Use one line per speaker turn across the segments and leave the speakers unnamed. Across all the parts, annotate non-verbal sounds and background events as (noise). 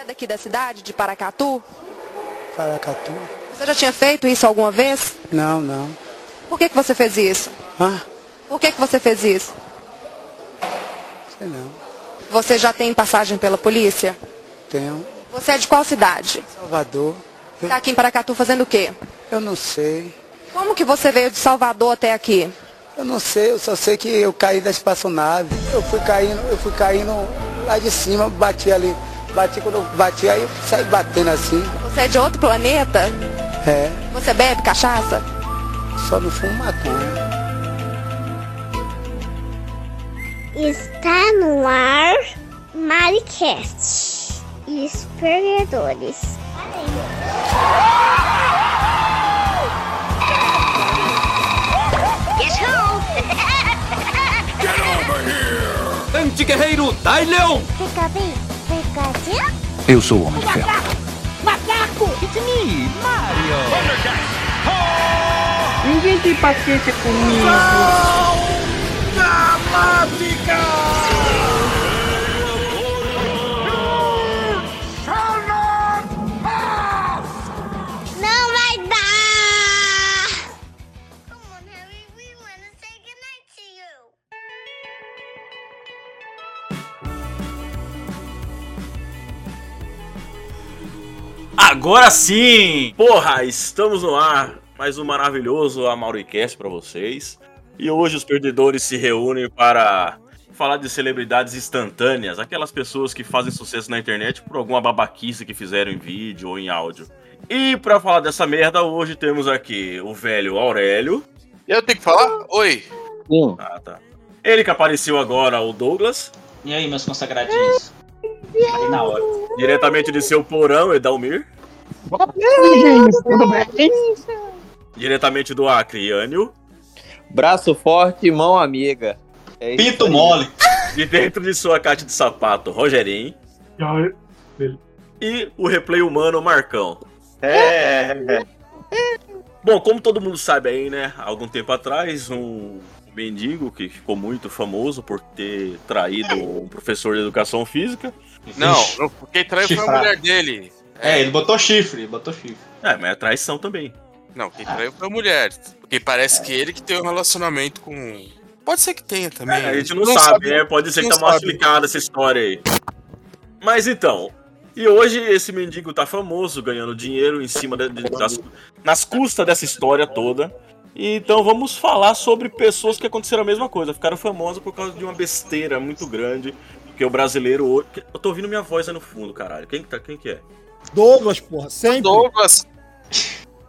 é daqui da cidade, de Paracatu?
Paracatu?
Você já tinha feito isso alguma vez?
Não, não.
Por que, que você fez isso?
Ah,
Por que, que você fez isso?
sei não.
Você já tem passagem pela polícia?
Tenho.
Você é de qual cidade?
Salvador.
Está aqui em Paracatu fazendo o quê?
eu não sei.
Como que você veio de Salvador até aqui?
Eu não sei, eu só sei que eu caí da espaçonave. Eu fui caindo, eu fui caindo lá de cima, bati ali. Bati quando eu bati, aí eu saí batendo assim.
Você é de outro planeta?
É,
Você bebe cachaça?
só não fumo maconha.
Está no ar Maricast e os perdedores.
Anti-guerreiro Dai Leão!
Fica bem?
Eu sou o Homem de Ferro.
It's me, Mario!
Ninguém tem paciência comigo.
Não
Agora sim! Porra, estamos no ar. Mais um maravilhoso Amauricast pra vocês. E hoje os perdedores se reúnem para falar de celebridades instantâneas, aquelas pessoas que fazem sucesso na internet por alguma babaquice que fizeram em vídeo ou em áudio. E pra falar dessa merda, hoje temos aqui o velho Aurélio.
Eu tenho que falar? Oi.
Ah, tá. Ele que apareceu agora, o Douglas.
E aí, meus consagradinhos? Ali na hora.
Diretamente de seu porão, Edalmir.
Gente, tudo bem?
Diretamente do Acre, Yânio.
Braço forte, mão amiga. É
Pinto
aí.
mole.
De dentro de sua caixa de sapato, Rogerinho. E o replay humano, Marcão.
É.
Bom, como todo mundo sabe aí, né? Há algum tempo atrás, um mendigo que ficou muito famoso por ter traído um professor de educação física.
Não, não, quem traiu foi a mulher dele.
É, ele botou chifre, botou chifre.
É, mas é traição também.
Não, quem traiu foi a mulher. Porque parece que ele que tem um relacionamento com. Pode ser que tenha também.
É, a gente não, sabe, né? Pode ser que
não
tá mal
sabe.
explicada essa história aí. Mas então, e hoje esse mendigo tá famoso, ganhando dinheiro em cima de- de- das, nas custas dessa história toda. E Então vamos falar sobre pessoas que aconteceram a mesma coisa, ficaram famosas por causa de uma besteira muito grande. Porque o brasileiro hoje. Eu tô ouvindo minha voz aí no fundo, caralho. Quem que, tá, quem que é?
Douglas, porra, sempre.
Douglas.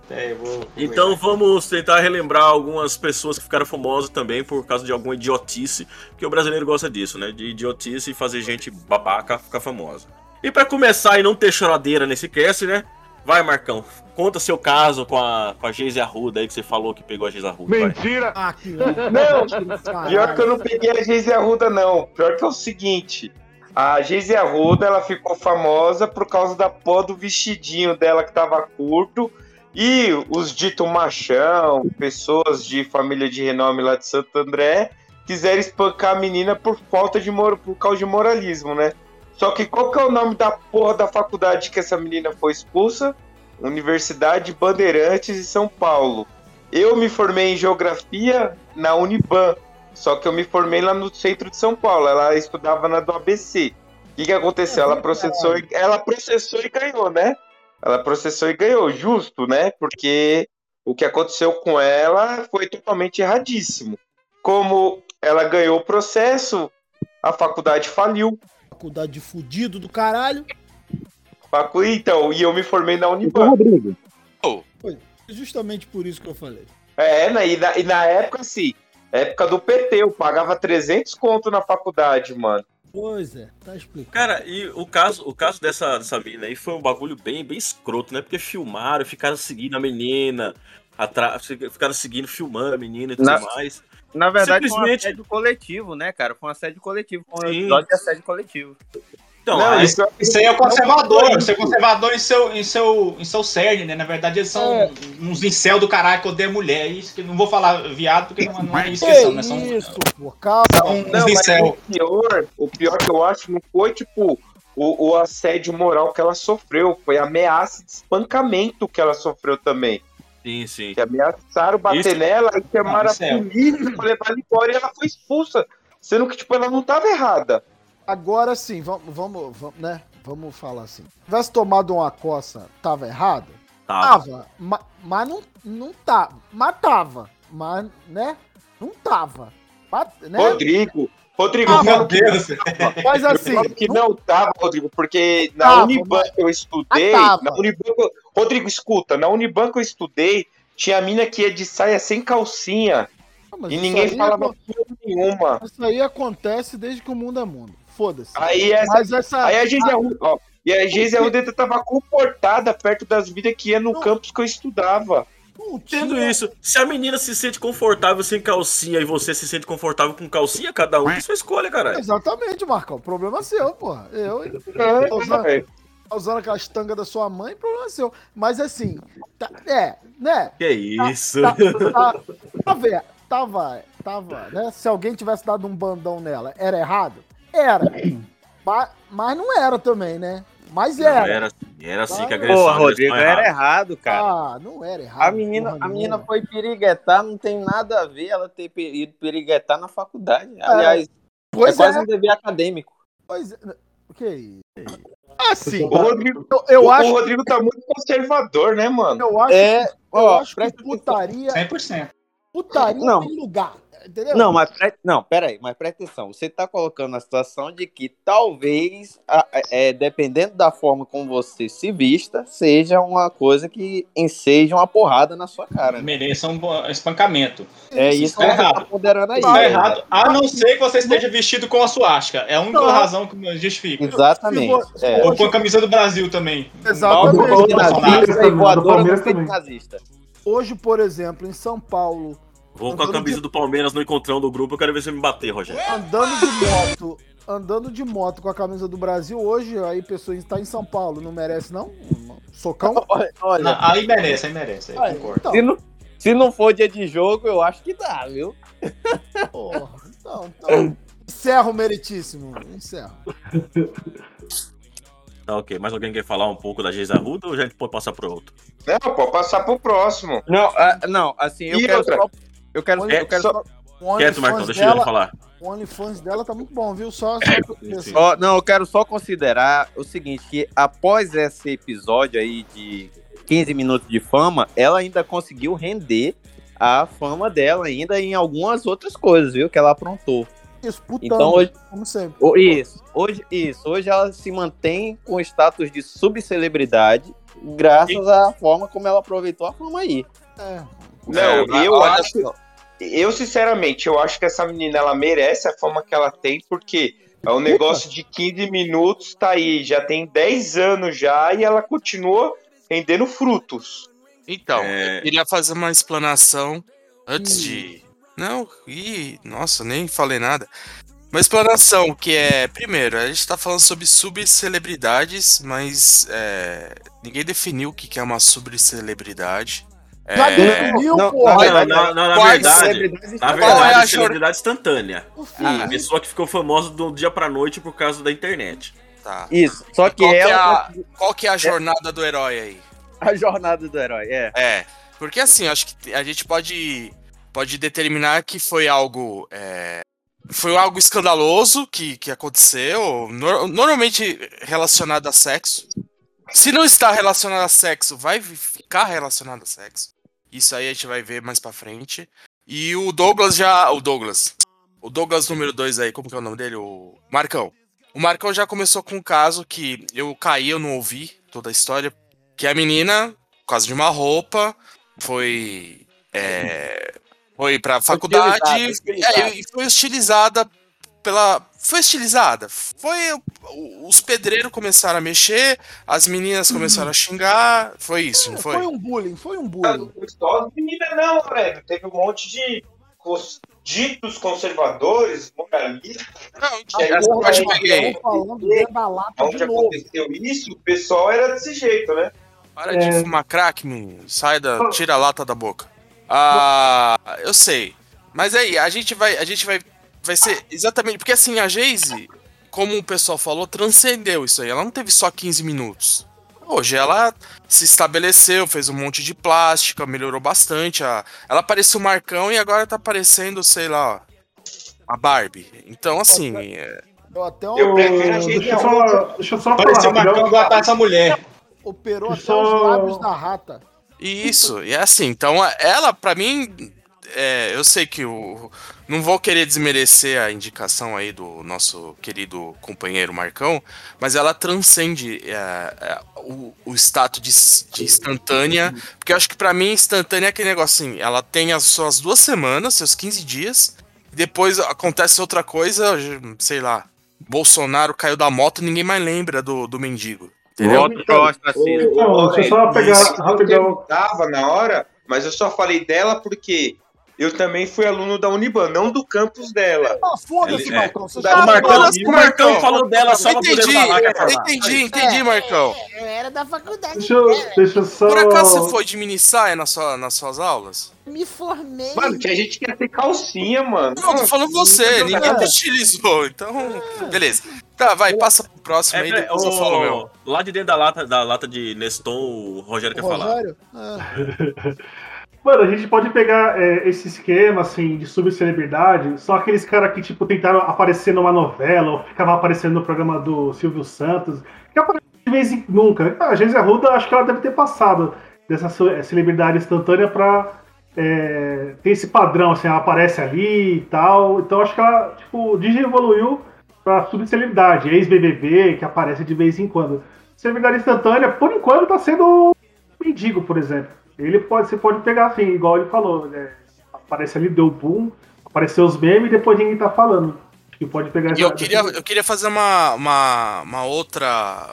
É, eu vou.
Então vamos tentar relembrar algumas pessoas que ficaram famosas também por causa de alguma idiotice, porque o brasileiro gosta disso, né? De idiotice e fazer gente babaca ficar famosa. E pra começar e não ter choradeira nesse cast, né? Vai, Marcão, conta seu caso com a, com a Geise Arruda aí que você falou que pegou a Geise Arruda. vai.
Ah, que
Não, pior que eu não peguei a Geise Arruda, não. Pior que é o seguinte. A Geise Arruda, ela ficou famosa por causa da pó do vestidinho dela que tava curto. E os dito machão, pessoas de família de renome lá de Santo André, quiseram espancar a menina por falta de por causa de moralismo, né? Só que qual que é o nome da porra da faculdade que essa menina foi expulsa? Universidade Bandeirantes de São Paulo. Eu me formei em geografia na Uniban, só que eu me formei lá no centro de São Paulo. Ela estudava na do ABC. O que, que aconteceu? Ela processou, e, ela processou e ganhou, né? Ela processou e ganhou, justo, né? Porque o que aconteceu com ela foi totalmente erradíssimo. Como ela ganhou o processo, a faculdade faliu.
Faculdade de fudido do caralho.
Facu- Então, e eu me formei na Uniban.
Rodrigo.
Justamente por isso que eu falei.
É, na, e, na, e na época, assim, época do PT, eu pagava 300 conto na faculdade, mano.
Pois é, tá explicado.
Cara, e o caso, o caso dessa, dessa mina aí foi um bagulho bem, bem escroto, né? Porque filmaram, ficaram seguindo a menina, atra... ficaram seguindo, filmando a menina e tudo
Na-
mais.
Na verdade, foi um
Simplesmente-
assédio coletivo, né, cara? Foi um assédio coletivo. Foi um episódio de assédio coletivo.
Então,
Não,
aí-
isso,
Isso aí é o conservador, você é conservador em seu, em seu, em seu cerne, né? Na verdade, eles são
É.
uns incel do caralho que odeiam mulher. Isso que não vou falar viado, porque não, não é isso que
Que
são, né? São
isso, pô, calma.
uns
Não, mas
incel.
o pior, o pior que eu acho não foi, tipo, o, o assédio moral que ela sofreu, foi a ameaça de espancamento que ela sofreu também.
Sim, sim.
Que ameaçaram bater
Isso-
nela e chamaram
Ah, isso é-
a polícia pra levar ela embora e ela foi expulsa. Sendo que, tipo, ela não tava errada.
Agora sim, vamos, vamos, vamos, né? Vamos falar assim. Se tivesse tomado uma coça, tava errado?
Tava.
Tava. ma- Mas não, não tava. Mas tava. Mas, né? Não tava. Mas, né?
Rodrigo, Rodrigo,
Ah,
eu
Meu Deus.
Mas assim,
Falo que não tava, Rodrigo, porque na
Tava,
Unibanco eu estudei.
Ah.
Na Unibanco, Rodrigo, escuta, na Unibanco eu estudei, tinha mina que ia de saia sem calcinha
Ah, mas
e ninguém falava porra nenhuma.
Isso aí acontece desde que o mundo é mundo. Foda-se.
Aí, essa,
Mas essa.
aí a Geise Arruda, ó, e a Geise Arruda tava comportada perto das vidas que ia no campus que eu estudava.
não
Tendo
tinha-
isso, se a menina se sente confortável sem calcinha e você se sente confortável com calcinha, cada um tem sua escolha, caralho.
Exatamente, Marcão. Problema é seu, porra. Eu.
É,
Tô usando, tá usando aquelas tangas da sua mãe, problema é seu. Mas assim, tá- é, né?
Que isso?
Tá, tá, tava, tava, tava, né? Se alguém tivesse dado um bandão nela, era errado? Era. Mas, mas não era também, né? Mas
Não,
era.
era assim, era assim que a agressão.
Pô,
a agressão
Rodrigo,
é
era
errada.
errado, cara.
Ah, não era errado.
A menina,
porra
a menina foi piriguetar, não tem nada a ver ela ter ido piriguetar na faculdade. Aliás, é,
Pois
quase
é,
um dever acadêmico.
pois é. O que é isso? Assim,
O Rodrigo,
eu, eu
o,
acho,
o Rodrigo tá muito conservador, né, mano?
eu acho,
É,
eu
ó,
acho que putaria,
100%.
putaria
Não.
tem lugar. Entendeu?
Não, mas pre... não, peraí, mas presta atenção. Você tá colocando a situação de que talvez, é, dependendo da forma como você se vista, seja uma coisa que enseja uma porrada na sua cara. né?
Mereça um espancamento.
É isso
tá
que você tá
errado.
ponderando aí.
Tá
né?
errado. A não ser que você esteja vestido com a suástica. É a única
Não.
razão que justifica.
Exatamente. É.
Ou com a camisa do Brasil também.
Exatamente.
Palmeiras também.
nazista.
Hoje, por exemplo, em São Paulo,
Vou com a camisa do Palmeiras no encontrão do grupo, eu quero ver você me bater, Rogério.
andando de moto, andando de moto com a camisa do Brasil, hoje aí pessoa está em São Paulo, não merece não? Socão? (laughs)
Olha, olha,
Não, aí merece, aí merece. Aí
Aí,
concordo.
então,
se, não, se não for dia de jogo, eu acho que dá, viu?
porra, então, então, encerra o meritíssimo, encerra.
Tá ok, mais alguém quer falar um pouco da Geisa Arruda ou já a gente pode passar pro outro?
Não, pode passar pro próximo.
Não, ah, não assim, eu
E
quero
outra?
só. Eu quero,
Olha,
eu quero
só-
só.
O
Quieto, Marcão,
OnlyFans
deixa
dela,
falar.
o OnlyFans dela tá muito bom, viu? Só, só
Sim, sim.
Ó, não, eu quero só considerar o seguinte, que após esse episódio aí de 15 minutos de fama, ela ainda conseguiu render a fama dela ainda em algumas outras coisas, viu? Que ela aprontou.
disputando,
Então hoje,
como sempre.
isso, hoje, isso, hoje ela se mantém com o status de subcelebridade, graças à forma como ela aproveitou a fama aí.
É.
Não,
mas
eu
olha
acho.
só.
Eu, sinceramente, eu acho que essa menina ela merece a fama que ela tem, porque é um negócio de 15 minutos, tá aí, já tem 10 anos já, e ela continua rendendo frutos.
Então,
É.
eu queria fazer uma explanação antes de. Não, ih, nossa, nem falei nada. Uma explanação que é, primeiro, a gente tá falando sobre subcelebridades, mas é, ninguém definiu o que é uma subcelebridade.
Já
É,
definiu,
não,
porra.
não,
Na, na- na- verdade, na
é
verdade,
jor-
celebridade instantânea.
Filho.
A pessoa que ficou famosa do dia pra noite por causa da internet.
tá.
Isso, só que
Qual que, é
ela
a, qual que é a jornada do herói aí?
a jornada do herói, é.
É, porque assim, acho que a gente pode, pode determinar que foi algo. é, foi algo escandaloso que, que aconteceu, nor- normalmente relacionado a sexo. Se não está relacionado a sexo, vai ficar relacionado a sexo. Isso aí a gente vai ver mais pra frente. E o Douglas já. O Douglas. O Douglas número 2 aí, como que é o nome dele? O Marcão. O Marcão já começou com um caso que eu caí, eu não ouvi toda a história. Que a menina, por causa de uma roupa, foi. É, foi pra faculdade é, e foi hostilizada pela. Foi hostilizada. Foi. Os pedreiros começaram a mexer, as meninas começaram a xingar. Foi isso, não
Foi
foi?
um bullying, foi um bullying.
Meninas não, velho. Teve um monte de ditos conservadores, moralistas.
Não,
que aí,
eu
falando
Onde
novo.
aconteceu isso, o pessoal era desse jeito, né?
Para de fumar crack, menino. Sai da. Tira a lata da boca. Ah, eu sei. Mas aí, a gente vai. A gente vai. Vai ser exatamente. Porque assim, a Geise. como o pessoal falou, transcendeu isso aí. Ela não teve só 15 minutos. Hoje ela se estabeleceu, fez um monte de plástica, melhorou bastante. A... Ela parecia o Marcão e agora tá parecendo, sei lá, a Barbie. Então, assim. É...
Eu até um...
Eu prefiro a gente
Deixa eu só, deixa eu só
Parecia o
falar
Marcão
rapidão.
aguentar essa mulher.
Operou até
Só-
os lábios da rata.
Isso, e é assim, então a- ela, pra mim, é, eu sei que o. Não vou querer desmerecer a indicação aí do nosso querido companheiro Marcão, mas ela transcende é, é, o, o status de, de instantânea, porque eu acho que pra mim instantânea é aquele negócio assim, ela tem as suas duas semanas, seus 15 dias, depois acontece outra coisa, sei lá, Bolsonaro caiu da moto e ninguém mais lembra do, do mendigo. Entendeu?
Outro.
Então, deixa eu só pegar
Isso,
rapidão.
Eu tava na hora, mas eu só falei dela porque eu também fui aluno da Uniban, não do campus dela.
Ah, foda-se,
é.
Marcão. Você
O
já
O Marcão, o Marcão
Marcão.
falou dela só pra poder
Entendi,
falar que é falar.
entendi, entendi, Marcão.
Eu era da faculdade.
Deixa eu, deixa eu só.
Por acaso você foi de mini saia na sua, nas suas aulas?
Me formei.
Mano, tinha gente que ia ter calcinha, mano.
Não, tô falando você, ninguém te utilizou, então. Beleza. Tá, vai, passa pro próximo
É,
aí,
é,
depois eu falo o meu.
o, lá de dentro da lata, da lata de Neston, o Rogério quer falar.
Rogério? Ah, (laughs)
Mano, a gente pode pegar é, esse esquema, assim, de subcelebridade, só aqueles caras que, tipo, tentaram aparecer numa novela, ou ficavam aparecendo no programa do Silvio Santos, que aparece de vez em nunca. A Geise Arruda, acho que ela deve ter passado dessa eh, celebridade instantânea pra é, ter esse padrão, assim, ela aparece ali e tal. Então, acho que ela, tipo, evoluiu pra subcelebridade, ex-BBB, que aparece de vez em quando. Celebridade instantânea, por enquanto, tá sendo mendigo, por exemplo. Ele pode, você pode pegar assim, igual ele falou, né? Aparece ali, deu boom, apareceu os memes e depois ninguém tá falando. Que pode pegar
E eu queria, eu queria fazer uma, uma, uma outra.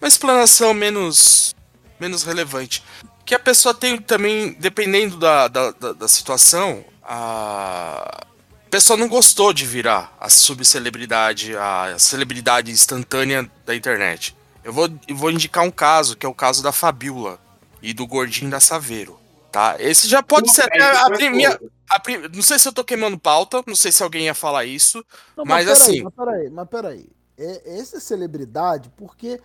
Uma explanação menos, menos relevante. Que a pessoa tem também, dependendo da, da, da, da situação, a. A pessoa não gostou de virar a subcelebridade, a celebridade instantânea da internet. Eu vou, eu vou indicar um caso, que é o caso da Fabiola e do Gordinho da Saveiro. Tá? Esse já pode ser até a primeira. a Não sei se eu tô queimando pauta, não sei se alguém ia falar isso.
Não,
Mas
peraí,
assim-
Mas peraí, mas peraí. É, essa é celebridade porque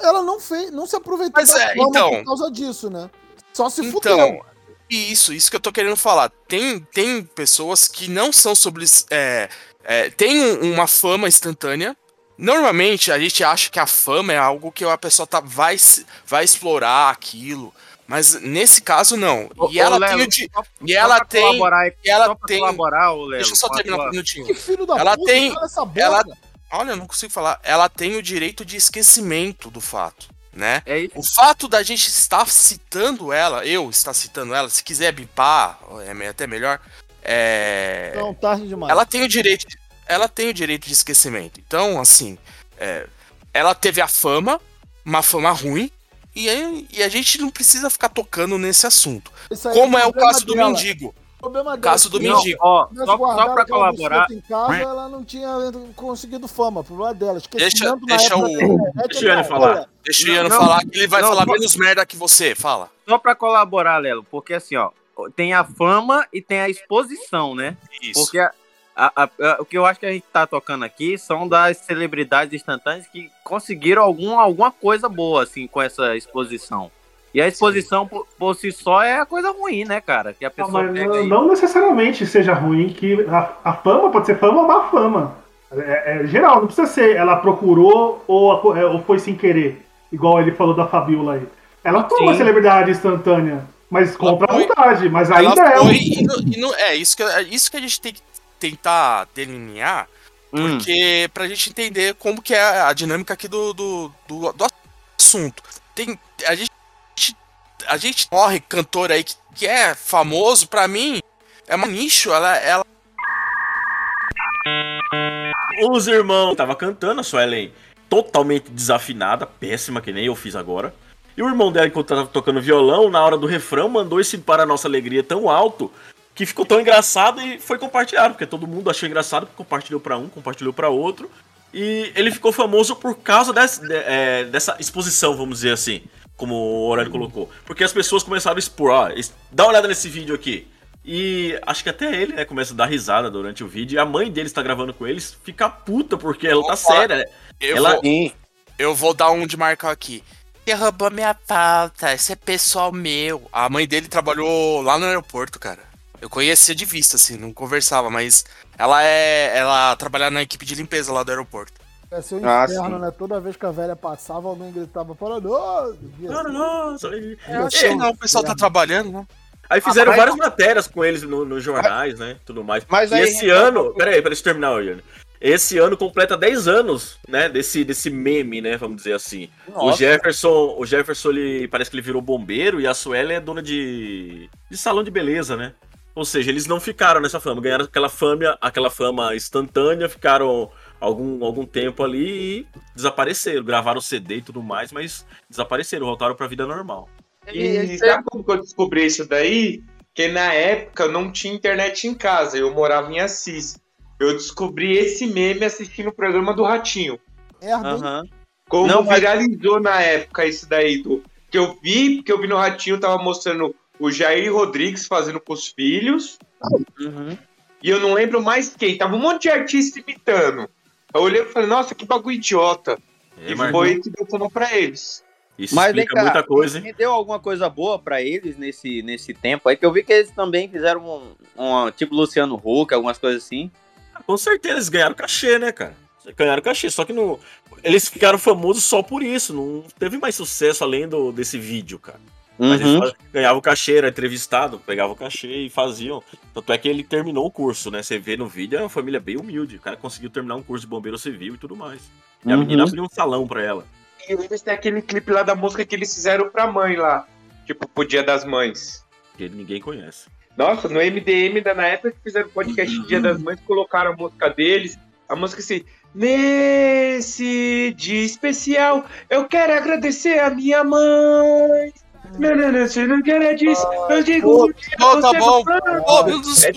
ela não fez, não se aproveitou
Mas
da
é,
fama
então.
por causa disso, né? Só se
Então,
fudeu.
isso, isso que eu tô querendo falar. Tem, tem pessoas que não são sobre. É, é, tem um- uma fama instantânea. Normalmente a gente acha que a fama é algo que a pessoa tá, vai, vai explorar aquilo. Mas nesse caso, não.
Ô,
E ela
ô,
tem
Lelo,
o di-
só-
E
só
ela
pra
tem. E ela tem.
colaborar, ô, Lelo,
Deixa eu só terminar um minutinho.
Que filho da
ela
puta,
tem-
cala essa boca.
ela- Olha, eu não consigo falar. Ela tem o direito de esquecimento do fato, né?
É isso.
O fato da gente estar citando ela, eu estar citando ela, se quiser bipar, é até melhor. É...
Não, tarde demais.
Ela tem o direito. Ela tem o direito de esquecimento. Então, assim, é, ela teve a fama, uma fama ruim, e, e a gente não precisa ficar tocando nesse assunto. Como é o
problema
caso do
dela.
mendigo.
O problema dela
Caso
é
do
que
Não,
mendigo.
ó, só, só pra colaborar,
em casa, ela não tinha conseguido fama. O problema dela.
Deixa, deixa o.
internet
Deixa
é
o Ian
da
falar.
Deixa o Iano falar que ele vai
não,
falar
não.
menos merda que você. Fala.
só pra colaborar, Lelo, porque assim, ó, tem a fama e tem a exposição, né?
Isso.
Porque a- a- a- a- o que eu acho que a gente tá tocando aqui são das celebridades instantâneas que conseguiram algum, alguma coisa boa, assim, com essa exposição. E a exposição por, por si só é a coisa ruim, né, cara? Que a
Ah,
pessoa
não,
aí.
não necessariamente seja ruim, que a, a fama pode ser fama ou má fama. É, é geral, não precisa ser ela procurou ou, é, ou foi sem querer, igual ele falou da Fabiola aí. Ela foi uma
Sim.
celebridade instantânea, mas contra a vontade, mas
Ela
ainda é um.
e não- e não- é isso que, é isso que a gente tem que tentar delinear,
Hum.
porque pra gente entender como que é a dinâmica aqui do, do, do, do assunto. Tem, a gente a gente morre cantor aí que, que é famoso, pra mim, é um nicho, ela, ela
Os irmãos tava cantando, a Suelen totalmente desafinada, péssima, que nem eu fiz agora. E o irmão dela, enquanto tava tocando violão, na hora do refrão, mandou esse Para Nossa Alegria tão alto que ficou tão engraçado e foi compartilhado, porque todo mundo achou engraçado, compartilhou pra um, compartilhou pra outro. E ele ficou famoso por causa dessa, de- é, dessa exposição, vamos dizer assim, como o Horário colocou. Porque as pessoas começaram a expor, ó, dá uma olhada nesse vídeo aqui. E acho que até ele, né, começa a dar risada durante o vídeo. E a mãe dele está gravando com eles, fica puta, porque ela tá séria. né?
Eu,
Ela-
vou, eu vou dar um de marcar aqui. Você roubou minha pauta, esse é pessoal meu. A mãe dele trabalhou lá no aeroporto, cara. Eu conhecia de vista, assim, não conversava, mas ela é. Ela trabalha na equipe de limpeza lá do aeroporto.
Ser um
Ah,
inferno,
sim.
né? Toda vez que a velha passava, alguém gritava paranoso.
Paranoso.
Eu acho que não, o pessoal tá trabalhando, né?
Aí fizeram
Ah,
várias matérias com eles no- nos jornais, né? Tudo mais.
Mas
e
aí,
esse
Renato,
ano. Peraí, peraí, deixa eu terminar, Eugênio. Esse ano completa 10 anos, né? Desse, desse meme, né? Vamos dizer assim. O
Nossa.
Jefferson, o Jefferson, ele parece que ele virou bombeiro e a Sueli é dona de, de salão de beleza, né? Ou seja, eles não ficaram nessa fama, ganharam aquela fama, aquela fama instantânea, ficaram algum, algum tempo ali e desapareceram. Gravaram CD e tudo mais, mas desapareceram, voltaram pra vida normal.
E sabe como que eu descobri isso daí? Que na época eu não tinha internet em casa, eu morava em Assis. Eu descobri esse meme assistindo o programa do Ratinho.
Merda, hein?
Como
Não, mas-
viralizou na época isso daí do que eu vi, porque eu vi no Ratinho, tava mostrando o Jair Rodrigues fazendo com os filhos.
Uhum.
E eu não lembro mais quem. Tava um monte de artista imitando. Eu olhei e falei, nossa, que bagulho idiota.
É,
e foi que deu sono pra eles.
Isso
Mas vem
explica
cá,
muita coisa, hein?
rendeu alguma coisa boa pra eles nesse, nesse tempo aí? Que eu vi que eles também fizeram um, um tipo Luciano Huck, algumas coisas assim.
Com certeza, eles ganharam cachê, né, cara? Ganharam cachê, só que não. Eles ficaram famosos só por isso, não teve mais sucesso além do, desse vídeo, cara. Mas
Uhum.
eles faz- ganhavam cachê, era entrevistado, pegavam cachê e faziam. Tanto é que ele terminou o curso, né? Você vê no vídeo, é uma família bem humilde. O cara conseguiu terminar um curso de bombeiro civil e tudo mais. E a
Uhum.
menina abriu um salão pra ela.
E eles têm aquele clipe lá da música que eles fizeram pra mãe lá. Tipo, pro Dia das Mães.
Que ninguém conhece.
Nossa, no MDM, da, na época que fizeram o podcast de Dia das Mães, colocaram a música deles. A música assim. Nesse dia especial, eu quero agradecer a minha mãe. Não, não, não, você não quer disso. Eu digo. dia
Ô, tá
você
bom.
vai-
Ô, meu Deus,
É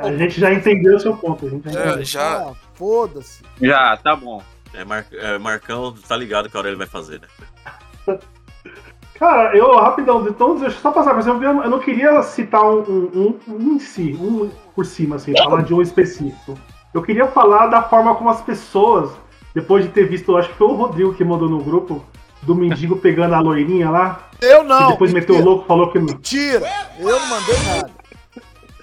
A gente, já entendeu o seu ponto. A gente já entendeu.
Já.
Ah, Foda-se.
Já, tá bom.
É, Mar- é, Marcão tá ligado que a hora ele vai fazer, né? (laughs)
Cara, eu, rapidão, de todos, deixa eu só passar, mas eu, eu não queria citar um, um, um, um em si, um por cima, assim, falar de um específico. Eu queria falar da forma como as pessoas, depois de ter visto, acho que foi o Rodrigo que mandou no grupo, do mendigo pegando a loirinha lá.
Eu não.
E depois meteu o louco, falou que não.
Mentira. Eu não mandei nada.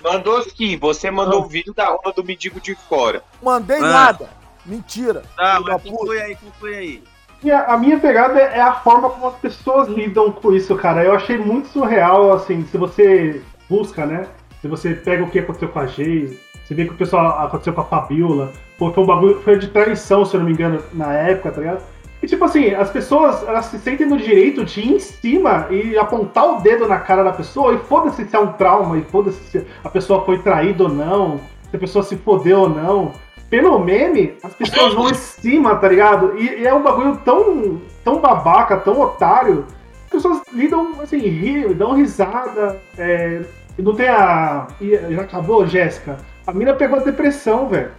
Mandou sim, você mandou o vídeo da rola do mendigo de fora.
Mandei
Ah.
nada. Mentira.
Tá, mas conclui aí, conclui aí.
E a, a minha pegada é a forma como as pessoas lidam com isso, cara. Eu achei muito surreal, assim, se você busca, né? Se você pega o que aconteceu com a Geise, você vê que o pessoal aconteceu com a Fabiola, pô, foi um bagulho, foi de traição, se eu não me engano, na época, tá ligado? E tipo assim, as pessoas, elas se sentem no direito de ir em cima e apontar o dedo na cara da pessoa, e foda-se se é um trauma, e foda-se se a pessoa foi traída ou não, se a pessoa se fodeu ou não. Pelo meme, as pessoas vão em cima, tá ligado? E, e é um bagulho tão, tão babaca, tão otário. As pessoas lidam, assim, ri, dão risada. É, não tem a. Já acabou, Jéssica? A mina pegou depressão, velho.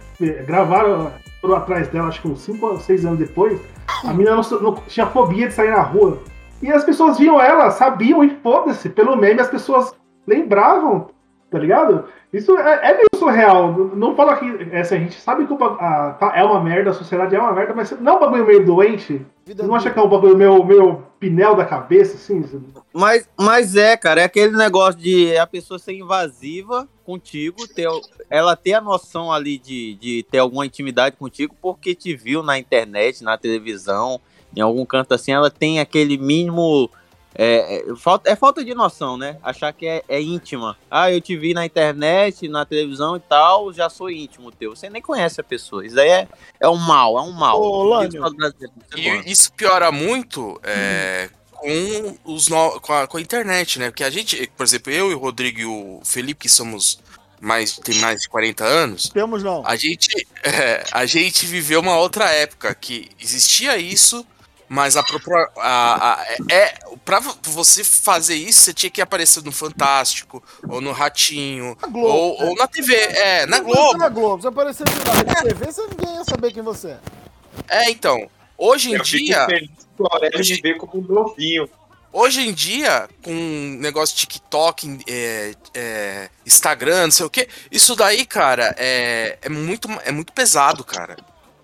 Gravaram foram atrás dela, acho que uns 5 ou 6 anos depois. A mina não, não- tinha fobia de sair na rua. E as pessoas viam ela, sabiam e foda-se. Pelo meme as pessoas lembravam, tá ligado? Isso é, é meio surreal. Não fala que. Essa, a gente sabe que o a- tá- é uma merda, a sociedade é uma merda, mas não é um bagulho meio doente? Você não acha que é um bagulho meio, meio pinel da cabeça, assim?
Mas, mas é, cara, é aquele negócio de a pessoa ser invasiva contigo, ter, ela ter a noção ali de, de ter alguma intimidade contigo porque te viu na internet, na televisão, em algum canto assim, ela tem aquele mínimo. É, é, falta, é falta de noção, né? Achar que é, é íntima. Ah, eu te vi na internet, na televisão e tal, já sou íntimo teu. Você nem conhece a pessoa. Isso aí é, é um mal, é um mal.
Ô, Lânio.
E isso piora muito é, com, os no- com, a, com a internet, né? Porque a gente, por exemplo, eu e o Rodrigo e o Felipe, que somos mais, tem mais de 40 anos,
Temos não.
a gente, (laughs) é, a gente viveu uma outra época que existia isso, mas a própria. A, a, é, pra vo- você fazer isso, você tinha que aparecer no Fantástico, ou no Ratinho,
Globo,
ou,
né?
ou na TV. É, na Globo.
Na Globo. Você apareceu na TV, você ninguém ia saber quem você é.
É, então. Hoje em
Eu
dia.
feliz me vê como um novinho.
Hoje em dia, com negócio de TikTok, é, é, Instagram, não sei o que, isso daí, cara, é, é, muito, é muito pesado, cara.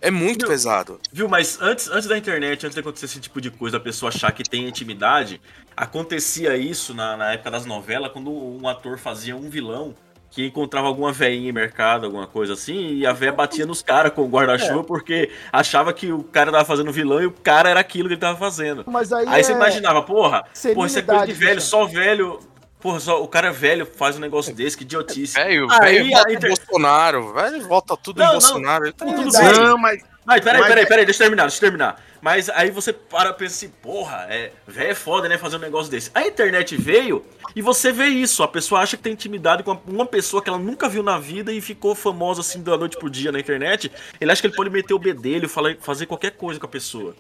É muito
Viu?
pesado.
Viu, mas antes, antes da internet, antes de acontecer esse tipo de coisa, a pessoa achar que tem intimidade, acontecia isso na, na época das novelas, quando um ator fazia um vilão que encontrava alguma veinha em mercado, alguma coisa assim, e a véia batia nos caras com o guarda-chuva
É.
porque achava que o cara tava fazendo vilão e o cara era aquilo que ele tava fazendo.
Mas aí,
Aí você
é-
imaginava, porra, porra, isso é coisa de velho,
bicho.
só velho. Porra, só, o cara é velho faz um negócio desse, que idiotice.
Velho,
Aí
velho,
a
vota
inter-
em Bolsonaro, velho, vota tudo
Não,
em
não.
Bolsonaro. Ele tá
Tudo bem.
Não, mas.
Mas peraí,
Mas-
peraí, peraí, deixa eu terminar, deixa eu terminar. Mas aí você para e pensa assim, porra, é, velho é foda, né, fazer um negócio desse. A internet veio e você vê isso, a pessoa acha que tem intimidade com uma pessoa que ela nunca viu na vida e ficou famosa assim da noite pro dia na internet. Ele acha que ele pode meter o bedelho, falar, fazer qualquer coisa com a pessoa.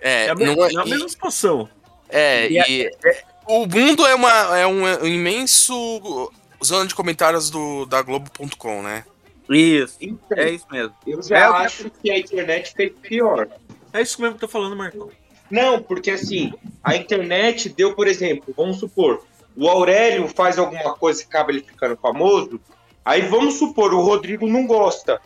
É,
É a, me-
não é,
é a
e-
mesma situação.
É,
E a-
e o mundo é, uma, é um imenso zona de comentários do, da Globo.com, né?
Isso,
Então,
é isso mesmo.
eu já
É o que-
acho que a internet fez pior.
É isso mesmo que eu tô falando, Marcão.
Não, porque assim, a internet deu, por exemplo, vamos supor, o Aurélio faz alguma coisa que acaba ele ficando famoso, aí vamos supor, o Rodrigo não gosta.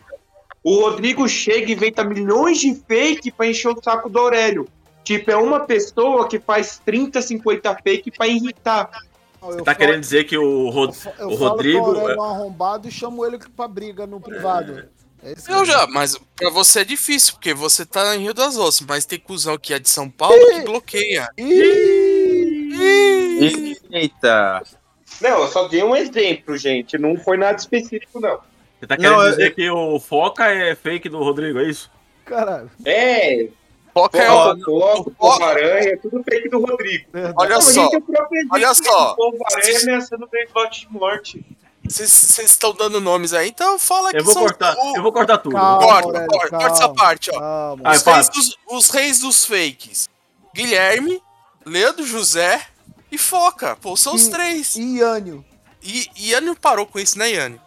O Rodrigo chega e inventa milhões de fake pra encher o saco do Aurélio. Tipo, é uma pessoa que faz 30, 50 fake pra irritar.
Eu
Você tá
falo-
querendo dizer que o, Rod-
eu eu
o
falo
Rodrigo.
que o Aurélio é um arrombado e chamo ele pra briga no privado. É
Eu
mesmo.
já, mas pra você é difícil, porque você tá em Rio das Ostras, mas tem cuzão que é de São Paulo que bloqueia.
Ih,
Eita.
Não, eu só dei um exemplo, gente. Não foi nada específico, não.
Você tá querendo
Não, eu-
dizer que o Foca é fake do Rodrigo, é isso?
caralho.
É,
Foca é o.
Foco, Povo Aranha, é tudo fake do Rodrigo.
Verdade.
Olha
Não,
só,
é o
olha só.
do Povo Aranha ameaçando o slot de morte.
vocês estão dando nomes aí, então fala que
Eu vou
são
cortar,
o-
eu vou cortar tudo.
Calma,
Corta,
Aurélio,
corta, corta essa
calma.
parte, ó.
Calma.
Os reis, dos, os reis dos fakes. Guilherme, Leandro José e Foca. Pô, são os
E-
três.
E Yânio.
E e Yannio parou com isso, né, Yannio?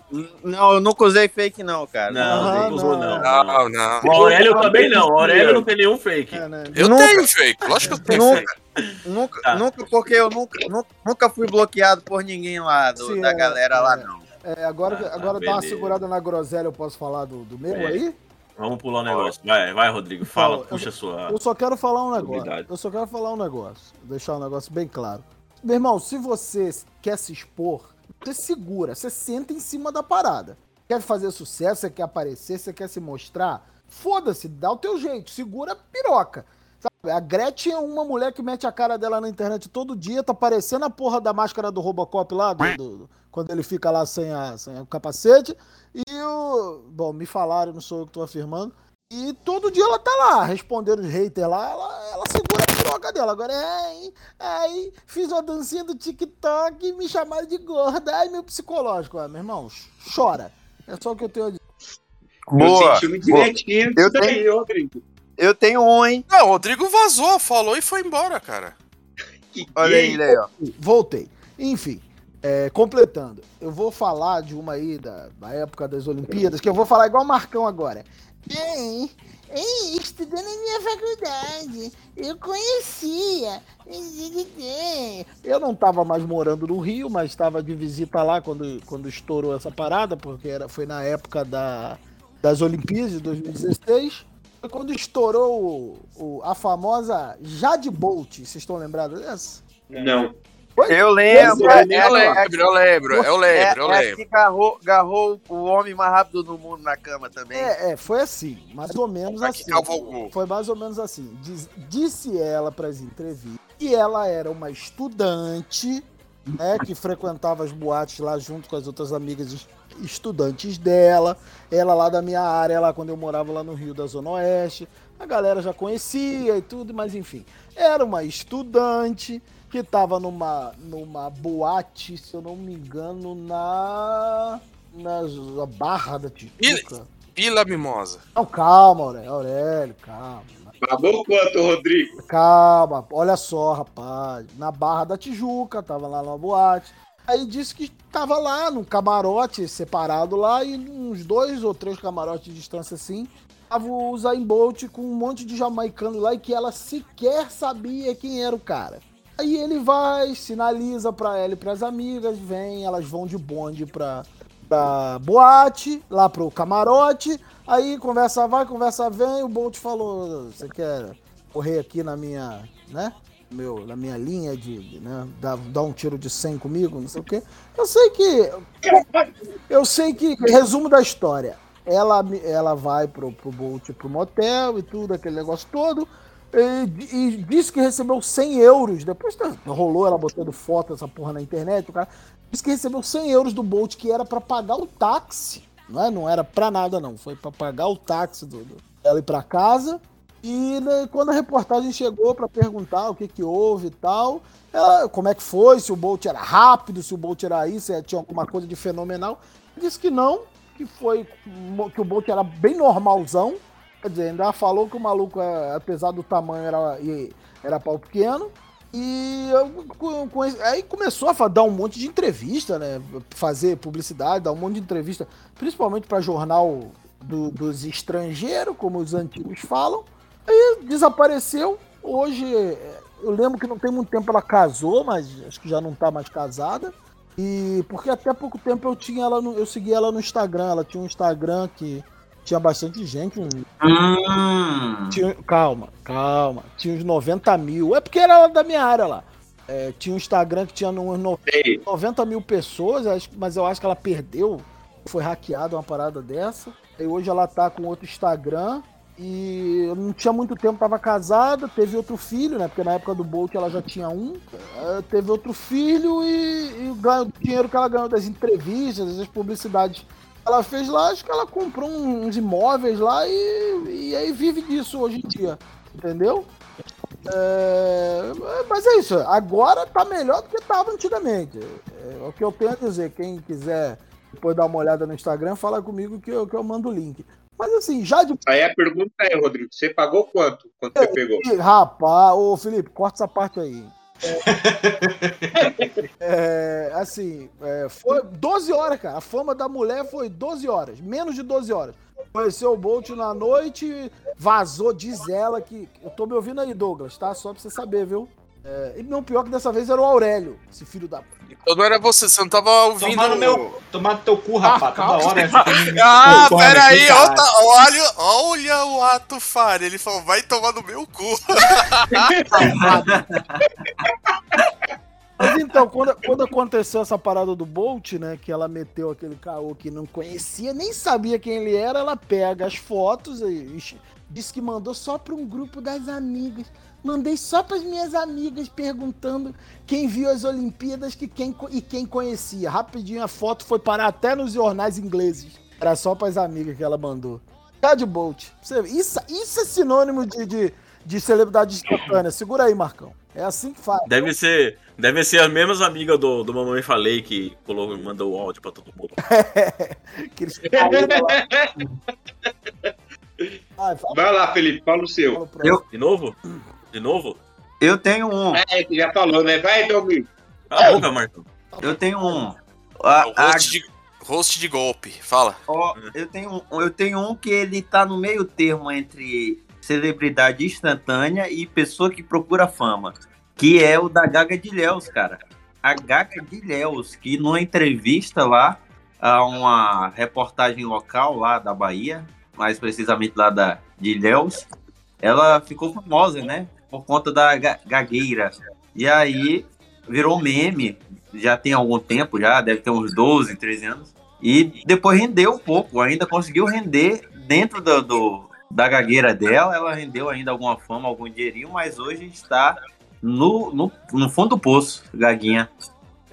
Não, eu nunca usei fake, não, cara.
Não, não usou,
não.
não.
Não, não.
O Aurélio também não. O Aurélio não tem nenhum fake.
É, né?
Eu
Nunca-
tenho fake, lógico que eu tenho
Nunca,
fake.
nunca,
Tá.
nunca, porque eu nunca, nunca, nunca fui bloqueado por ninguém lá, do-
Sim,
da
é,
galera lá,
é.
não.
É, agora,
Ah,
agora dá uma segurada na groselha, eu posso falar do, do meu
É.
aí?
Vamos pular o negócio. Vai, vai, Rodrigo. Fala, puxa a sua.
Eu só quero falar um negócio. Eu só quero falar um negócio. Deixar um negócio bem claro. Meu irmão, se você quer se expor, você segura, você senta em cima da parada. Quer fazer sucesso, você quer aparecer, você quer se mostrar? Foda-se, dá o teu jeito, segura a piroca. Sabe? A Gretchen é uma mulher que mete a cara dela na internet todo dia, tá parecendo a porra da máscara do Robocop lá, do- do- quando ele fica lá sem, a- sem o capacete. E o. Bom, me falaram, não sou eu que tô afirmando. E todo dia ela tá lá, respondendo os haters lá, ela, ela segura a piroca dela. Agora, ai, ai, fiz uma dancinha do TikTok e me chamaram de gorda. Ai, meu psicológico. Ah, meu irmão, chora. É só o que eu tenho a dizer.
eu
Boa.
senti muito
boa.
direitinho
Eu
daí, Rodrigo.
Eu tenho um, hein?
Não, o Rodrigo vazou, falou e foi embora, cara.
Que
Olha aí,
gay.
Léo.
Voltei. Enfim, é, completando, eu vou falar de uma aí da, da época das Olimpíadas, que eu vou falar igual o Marcão agora. Ei, ei, estudando na minha faculdade, eu conhecia. Eu não estava mais morando no Rio, mas estava de visita lá quando, quando estourou essa parada, porque era, foi na época da, das Olimpíadas de 2016. Foi quando estourou o- o- a famosa Jade Bolt. Vocês estão lembrados dessa?
Não.
Eu lembro.
Eu
é-
Eu
é-
lembro, eu lembro, eu lembro, eu
é, é
lembro.
que agarrou, agarrou o homem mais rápido do mundo na cama também.
É, é, foi assim, mais ou menos
Aqui
assim.
cavalgou.
Foi mais ou menos assim. Diz- disse ela para as entrevistas que ela era uma estudante, né, que frequentava as boates lá junto com as outras amigas es- estudantes dela. Ela lá da minha área, lá quando eu morava lá no Rio da Zona Oeste. A galera já conhecia e tudo, mas enfim. Era uma estudante que estava numa, numa boate, se eu não me engano, na, na Barra da Tijuca.
Vila Mimosa.
Não, calma, Aurélio, Aurélio, calma.
Babou quanto, Rodrigo?
Calma, olha só, rapaz. Na Barra da Tijuca, tava lá na boate. Aí disse que tava lá num camarote separado lá e uns dois ou três camarotes de distância assim. Tava o Usain Bolt com um monte de jamaicano lá e que ela sequer sabia quem era o cara. Aí ele vai, sinaliza pra ela e pras amigas, vem, elas vão de bonde pra, pra boate, lá pro camarote. Aí conversa vai, conversa vem, o Bolt falou, você quer correr aqui na minha, né? Meu, na minha linha de, né? Dar, dar um tiro de 100 comigo, não sei o quê. Eu sei que. Eu sei que. Resumo da história. Ela, ela vai pro, pro Bolt pro motel e tudo, aquele negócio todo. E, e disse que recebeu 100 euros. Depois tá- rolou ela botando foto dessa porra na internet. O cara disse que recebeu 100 euros do Bolt, que era pra pagar o táxi. Não, é? não era pra nada, não. Foi pra pagar o táxi do, do, ela ir pra casa. E né, quando a reportagem chegou pra perguntar o que que houve e tal, ela- como é que foi, se o Bolt era rápido, se o Bolt era isso, se tinha alguma coisa de fenomenal, disse que não, que foi que o Bolt era bem normalzão. Dizer, ainda falou que o maluco, eh, apesar do tamanho, era, e- era pau pequeno. E eu, com- aí começou a dar um monte de entrevista, né? Fazer publicidade, dar um monte de entrevista, principalmente para jornal do- dos estrangeiros, como os antigos falam. Aí desapareceu. Hoje, eh, eu lembro que não tem muito tempo ela casou, mas acho que já não tá mais casada. E porque até pouco tempo eu tinha ela no, eu segui ela no Instagram. Ela tinha um Instagram que tinha bastante gente.
Hum.
tinha- calma, calma. Tinha uns 90 mil. É porque era da minha área lá. É, tinha um Instagram que tinha uns no- 90 mil pessoas, mas eu acho que ela perdeu. Foi hackeada uma parada dessa. E hoje ela tá com outro Instagram. E não tinha muito tempo, tava casada, teve outro filho, né? Porque na época do Bolt ela já tinha um. Eh, teve outro filho e, e ganhou- o dinheiro que ela ganhou das entrevistas, das publicidades ela fez lá, acho que ela comprou uns imóveis lá e, e aí vive disso hoje em dia. Entendeu? É, mas é isso, agora tá melhor do que tava antigamente. É o que eu tenho a dizer. Quem quiser depois dar uma olhada no Instagram, fala comigo que eu, que eu mando o link. Mas assim, já de.
Aí a pergunta é, Rodrigo, você pagou quanto quando você pegou?
Ih, Rapaz, ô Felipe, corta essa parte aí. É, é, assim, é, foi 12 horas, cara. A fama da mulher foi 12 horas, menos de 12 horas. Conheceu o Bolt na noite, vazou, diz ela que. Eu tô me ouvindo aí, Douglas, tá? Só pra você saber, viu? É, e não, pior que dessa vez era o Aurélio, esse filho da.
Então não era você, você não tava ouvindo.
Tomar no meu. Tomar no teu cu, rapaz.
calma.
Toda hora essa tem me-
Ah,
me
pera
aqui,
aí,
caralho.
olha, olha, olha o ato falho. Ele falou, vai tomar no meu cu. (laughs)
Mas então, quando, quando aconteceu essa parada do Bolt, né? Que ela meteu aquele caô que não conhecia, nem sabia quem ele era, ela pega as fotos e, e disse que mandou só para um grupo das amigas. Mandei só para as minhas amigas perguntando quem viu as Olimpíadas que quem, e quem conhecia. Rapidinho a foto foi parar até nos jornais ingleses. Era só para as amigas que ela mandou. Cad Bolt. Isso, isso é sinônimo de, de, de celebridade instantânea. Segura aí, Marcão. É assim que faz.
Deve ser, deve ser as mesmas amigas do, do Mamãe Falei que colocou, mandou o áudio pra todo mundo. (laughs)
que eles lá. Vai, fala.
Vai lá, Felipe, fala o seu.
Eu,
De novo? De novo?
eu tenho um.
É, que já falou, né? Vai, Douglas.
Cala a boca, Marcão.
Eu tenho um. A-
O
a-
host, de, host de golpe, fala.
ó, eu, tenho, um- eu tenho um que ele tá no meio termo entre celebridade instantânea e pessoa que procura fama. Que é o da Gaga de Léus, cara. A Gaga de Léus, que numa entrevista lá, a uma reportagem local lá da Bahia, mais precisamente lá da, de Léus, ela ficou famosa, né? Por conta da ga- gagueira. E aí virou meme, já tem algum tempo, já deve ter uns 12, 13 anos. E depois rendeu um pouco, ainda conseguiu render dentro do, do- da gagueira dela, ela rendeu ainda alguma fama, algum dinheirinho, mas hoje está no, no, no fundo do poço, Gaguinha.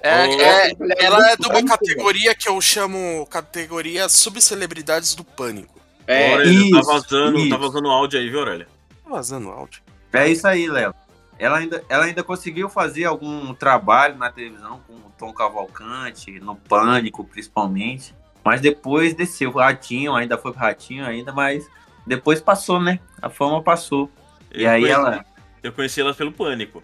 É,
Ô,
é- ela é de uma categoria que eu chamo categoria subcelebridades do pânico.
É,
Aurélio, tá
isso,
vazando, tá
isso.
vazando áudio aí, viu, Aurélio?
Tá vazando áudio.
É isso aí, Léo. Ela ainda, ela ainda conseguiu fazer algum trabalho na televisão com o Tom Cavalcante, no Pânico, principalmente. Mas depois desceu o Ratinho, ainda foi pro Ratinho ainda, mas depois passou, né? A fama passou. E
Eu
aí
conheci-
ela.
Eu conheci ela pelo Pânico.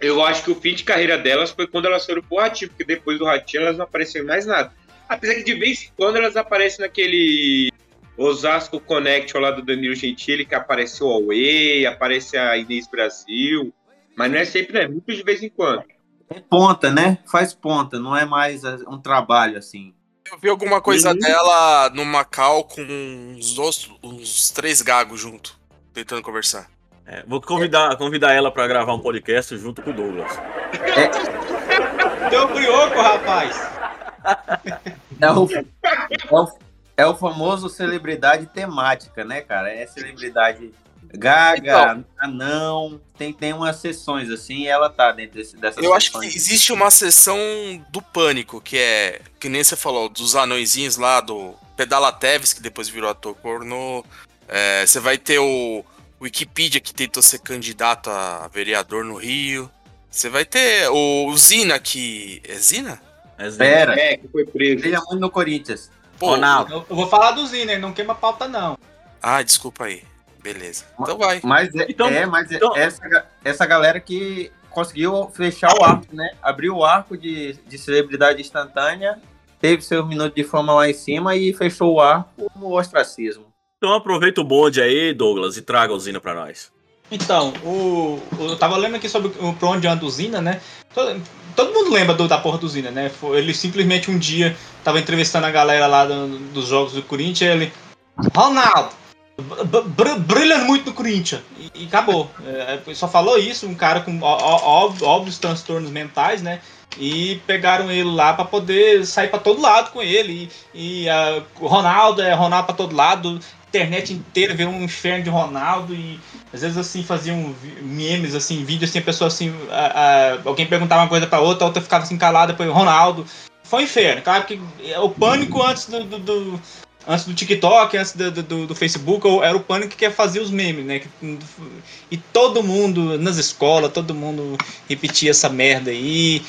eu acho que o fim de carreira delas foi quando elas foram pro Ratinho, porque depois do Ratinho elas não apareceram em mais nada. Apesar que de vez em quando elas aparecem naquele Osasco Connection lá do Danilo Gentili, que apareceu a Way, aparece a Inês Brasil. Mas não é sempre, é muito de vez em quando.
É ponta, né? Faz ponta, não é mais é, um trabalho assim.
Eu vi alguma coisa
Uhum.
dela no Macau com uns, dois, uns três gagos junto, tentando conversar.
É, vou convidar, convidar ela pra gravar um podcast junto com o Douglas.
Deu brioco, rapaz.
É o, é o, é o famoso celebridade temática, né, cara? É celebridade gaga, anão, tem, tem umas sessões assim e ela tá dentro desse, dessas
Eu acho que
sessões.
existe uma sessão do pânico, que é, que nem você falou, dos anõezinhos lá do Pedala Teves, que depois virou ator pornô. É, você vai ter o Wikipedia, que tentou ser candidato a vereador no Rio. Você vai ter o Zina, que. É Zina?
É
Pera,
É, que foi preso.
ele é muito no Corinthians.
Pô,
Ronaldo.
Eu, eu vou falar do Ziner, não queima pauta, não.
Ah, desculpa aí. Beleza. Então vai.
Mas é,
Então-
é, mas é-
então-
essa, essa galera que conseguiu fechar o arco, né? Abriu o arco de, de celebridade instantânea, teve seus minutos de fama lá em cima e fechou o arco no ostracismo.
Então aproveita o bonde aí, Douglas, e traga a usina pra nós.
Então, o, eu tava lendo aqui sobre o, pra onde anda o Zina, né? Todo, todo mundo lembra do- da porra do Zina, né? Ele simplesmente um dia tava entrevistando a galera lá do- dos jogos do Corinthians e ele. Ronaldo! br- Brilha muito no Corinthians! E, e acabou. É, só falou isso, um cara com ó- ó- óbvio- óbvios transtornos mentais, né? E pegaram ele lá pra poder sair pra todo lado com ele. E, e o Ronaldo é Ronaldo pra todo lado, internet inteira virou um inferno de Ronaldo e às vezes assim faziam memes, assim, vídeos assim, a pessoa assim, a- a- alguém perguntava uma coisa pra outra, a outra ficava assim calada, depois Ronaldo. Foi um inferno, claro que o pânico antes do, do- do- antes do TikTok, antes do, do- do Facebook, era o pânico que fazia os memes, né? E todo mundo nas escolas, todo mundo repetia essa merda aí.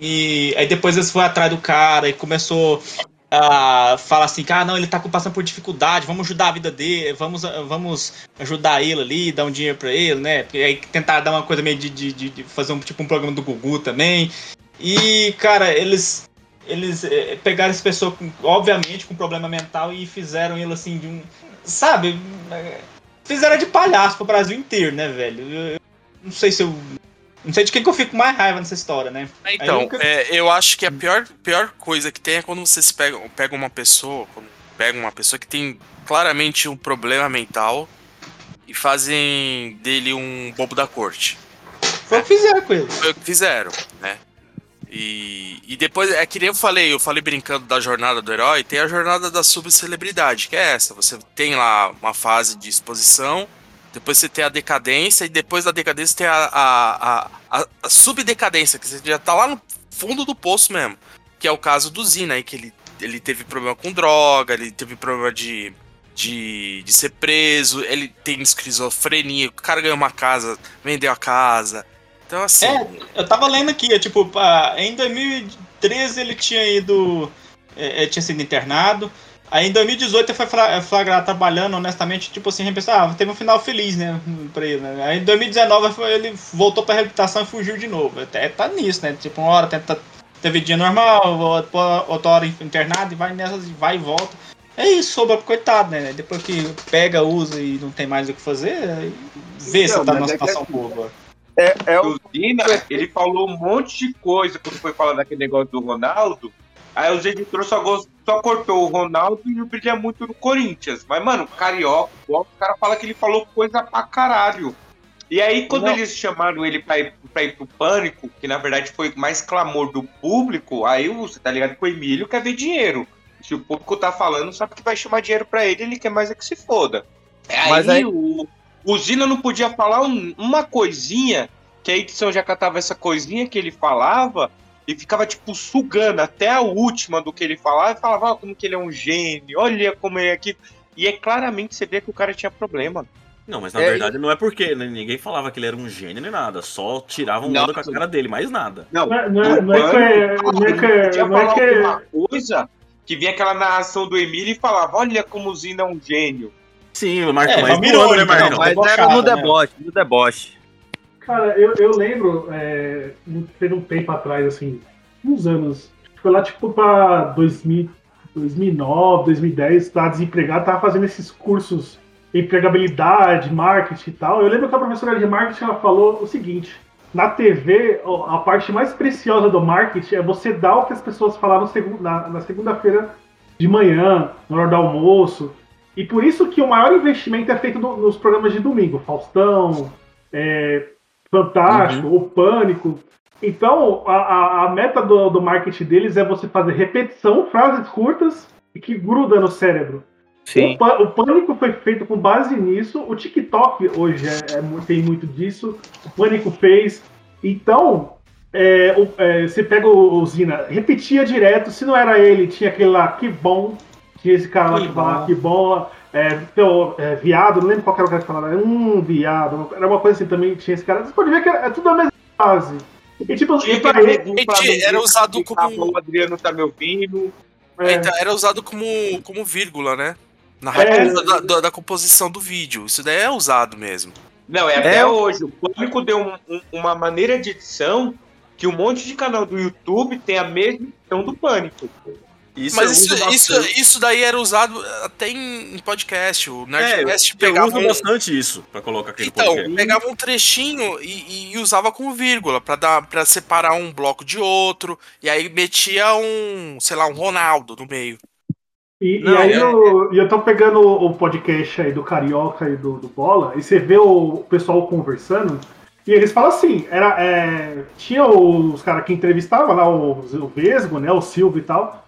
E aí depois eles foram atrás do cara e começou a falar assim, ah, não, ele tá passando por dificuldade, vamos ajudar a vida dele, vamos, vamos ajudar ele ali, dar um dinheiro pra ele, né? Porque aí tentar dar uma coisa meio de, de, de- fazer um tipo um programa do Gugu também. E, cara, eles eles eh, pegaram essa pessoa, com, obviamente, com problema mental e fizeram ele assim de um. Sabe? Fizeram de palhaço pro Brasil inteiro, né, velho? Eu, eu não sei se eu. Não sei de quem que eu fico mais raiva nessa história, né? Aí
Então,
eu-
é, eu acho que a pior, pior coisa que tem é quando vocês pegam, pegam uma pessoa, quando pegam uma pessoa que tem claramente um problema mental e fazem dele um bobo da corte.
Foi o que fizeram com ele.
Foi o que fizeram, né? E, e depois, é que nem eu falei, eu falei brincando da jornada do herói, tem a jornada da subcelebridade, que é essa. Você tem lá uma fase de exposição, depois você tem a decadência, e depois da decadência tem a, a, a, a, subdecadência, que você já tá lá no fundo do poço mesmo. Que é o caso do Zina aí, que ele, ele teve problema com droga, ele teve problema de, de, de ser preso, ele tem esquizofrenia, o cara ganhou uma casa, vendeu a casa. Então, assim.
É, eu tava lendo aqui, é, tipo, ah, em 2013 ele tinha ido. é, é, tinha sido internado. Aí em 2018 ele foi fla- flagrado trabalhando honestamente, tipo assim, a gente pensa, ah, teve um final feliz, né, pra ele, né? Aí em 2019 foi- ele voltou pra reabilitação e fugiu de novo. Até tá nisso, né? Tipo, uma hora tenta teve dia normal, outra hora internado e vai nessas, vai e volta. É isso, sobra pro coitado, né? Depois que pega, usa e não tem mais o que fazer, aí vê se
Então,
tá numa
é que
situação
assim,
boa agora.
É, é
o Zina, ele falou um monte de coisa quando foi falar daquele negócio do Ronaldo. Aí os editores só, gost- só cortou o Ronaldo e não brilha muito no Corinthians. Mas, mano, carioca, o cara fala que ele falou coisa pra caralho. E aí, quando
Não.
eles chamaram ele pra ir, pra ir pro pânico, que na verdade foi mais clamor do público, aí você tá ligado que o Emílio quer ver dinheiro. Se o público tá falando, sabe que vai chamar dinheiro pra ele, ele quer mais é que se foda. Aí,
Mas aí-
o, o Zina não podia falar um- uma coisinha, que a edição já catava essa coisinha que ele falava e ficava, tipo, sugando até a última do que ele falava e falava, ó, como que ele é um gênio, olha como ele é aqui. E é claramente você vê que o cara tinha problema.
Não, mas na
É,
verdade não é porque né, ninguém falava que ele era um gênio nem nada, só tiravam
Não.
onda com a cara dele, mais nada.
Não,
Não é- não é- não é que é- não é que é- não é que é-
alguma coisa que vinha aquela narração do Emílio e falava, olha como o Zina é um gênio.
Sim, o Marcão,
É,
mas zoando, né, Marcão?
mas era no
né?
deboche, no deboche.
Cara, eu, eu lembro, é, teve um tempo atrás, assim, uns anos. Foi lá, tipo, pra 2000, 2009, 2010, tava desempregado, tava fazendo esses cursos de empregabilidade, marketing e tal. Eu lembro que a professora de marketing, ela falou o seguinte, na TV, a parte mais preciosa do marketing é você dar o que as pessoas falaram na, na segunda-feira de manhã, na hora do almoço. E por isso que o maior investimento é feito no- nos programas de domingo. Faustão, é, Fantástico, o Pânico. Então, a, a- meta do, do marketing deles é você fazer repetição, frases curtas e que gruda no cérebro.
Sim.
O, o Pânico foi feito com base nisso. O TikTok hoje é, é tem muito disso. O Pânico fez. Então, é, o- é, você pega o, o Zina, repetia direto. Se não era ele, tinha aquele lá, que bom. Tinha esse cara lá que,
Que bom.
que bom. É, teu, é, viado, não lembro qual era o cara que falava. Hum, viado. Era uma coisa assim também. Tinha esse cara. Você pode ver que é, é tudo a mesma fase. E tipo, e pra ele,
flamenguista
era usado como-
O Adriano tá me ouvindo.
é,
Então, era usado como, como vírgula, né? Na
É.
raiz da, da- da composição do vídeo. Isso daí é usado mesmo.
Não, é até hoje. O Pânico deu um- um- uma maneira de edição que um monte de canal do YouTube tem a mesma edição do Pânico.
Isso
Mas
eu
isso, isso, isso daí era usado até em, podcast. O
É,
Nerdcast
eu
pegava
uso
um,
bastante isso pra colocar aqui no
Então,
podcast.
pegava um trechinho e, e usava com vírgula pra dar para separar um bloco de outro e aí metia um, sei lá, um Ronaldo no meio.
E, e
Não,
aí
é-
eu, e eu tô pegando o podcast aí do Carioca e do, do Bola, e você vê o pessoal conversando, e eles falam assim, era, é, tinha os caras que entrevistavam lá, o, o Vesgo, né, o Silvio e tal,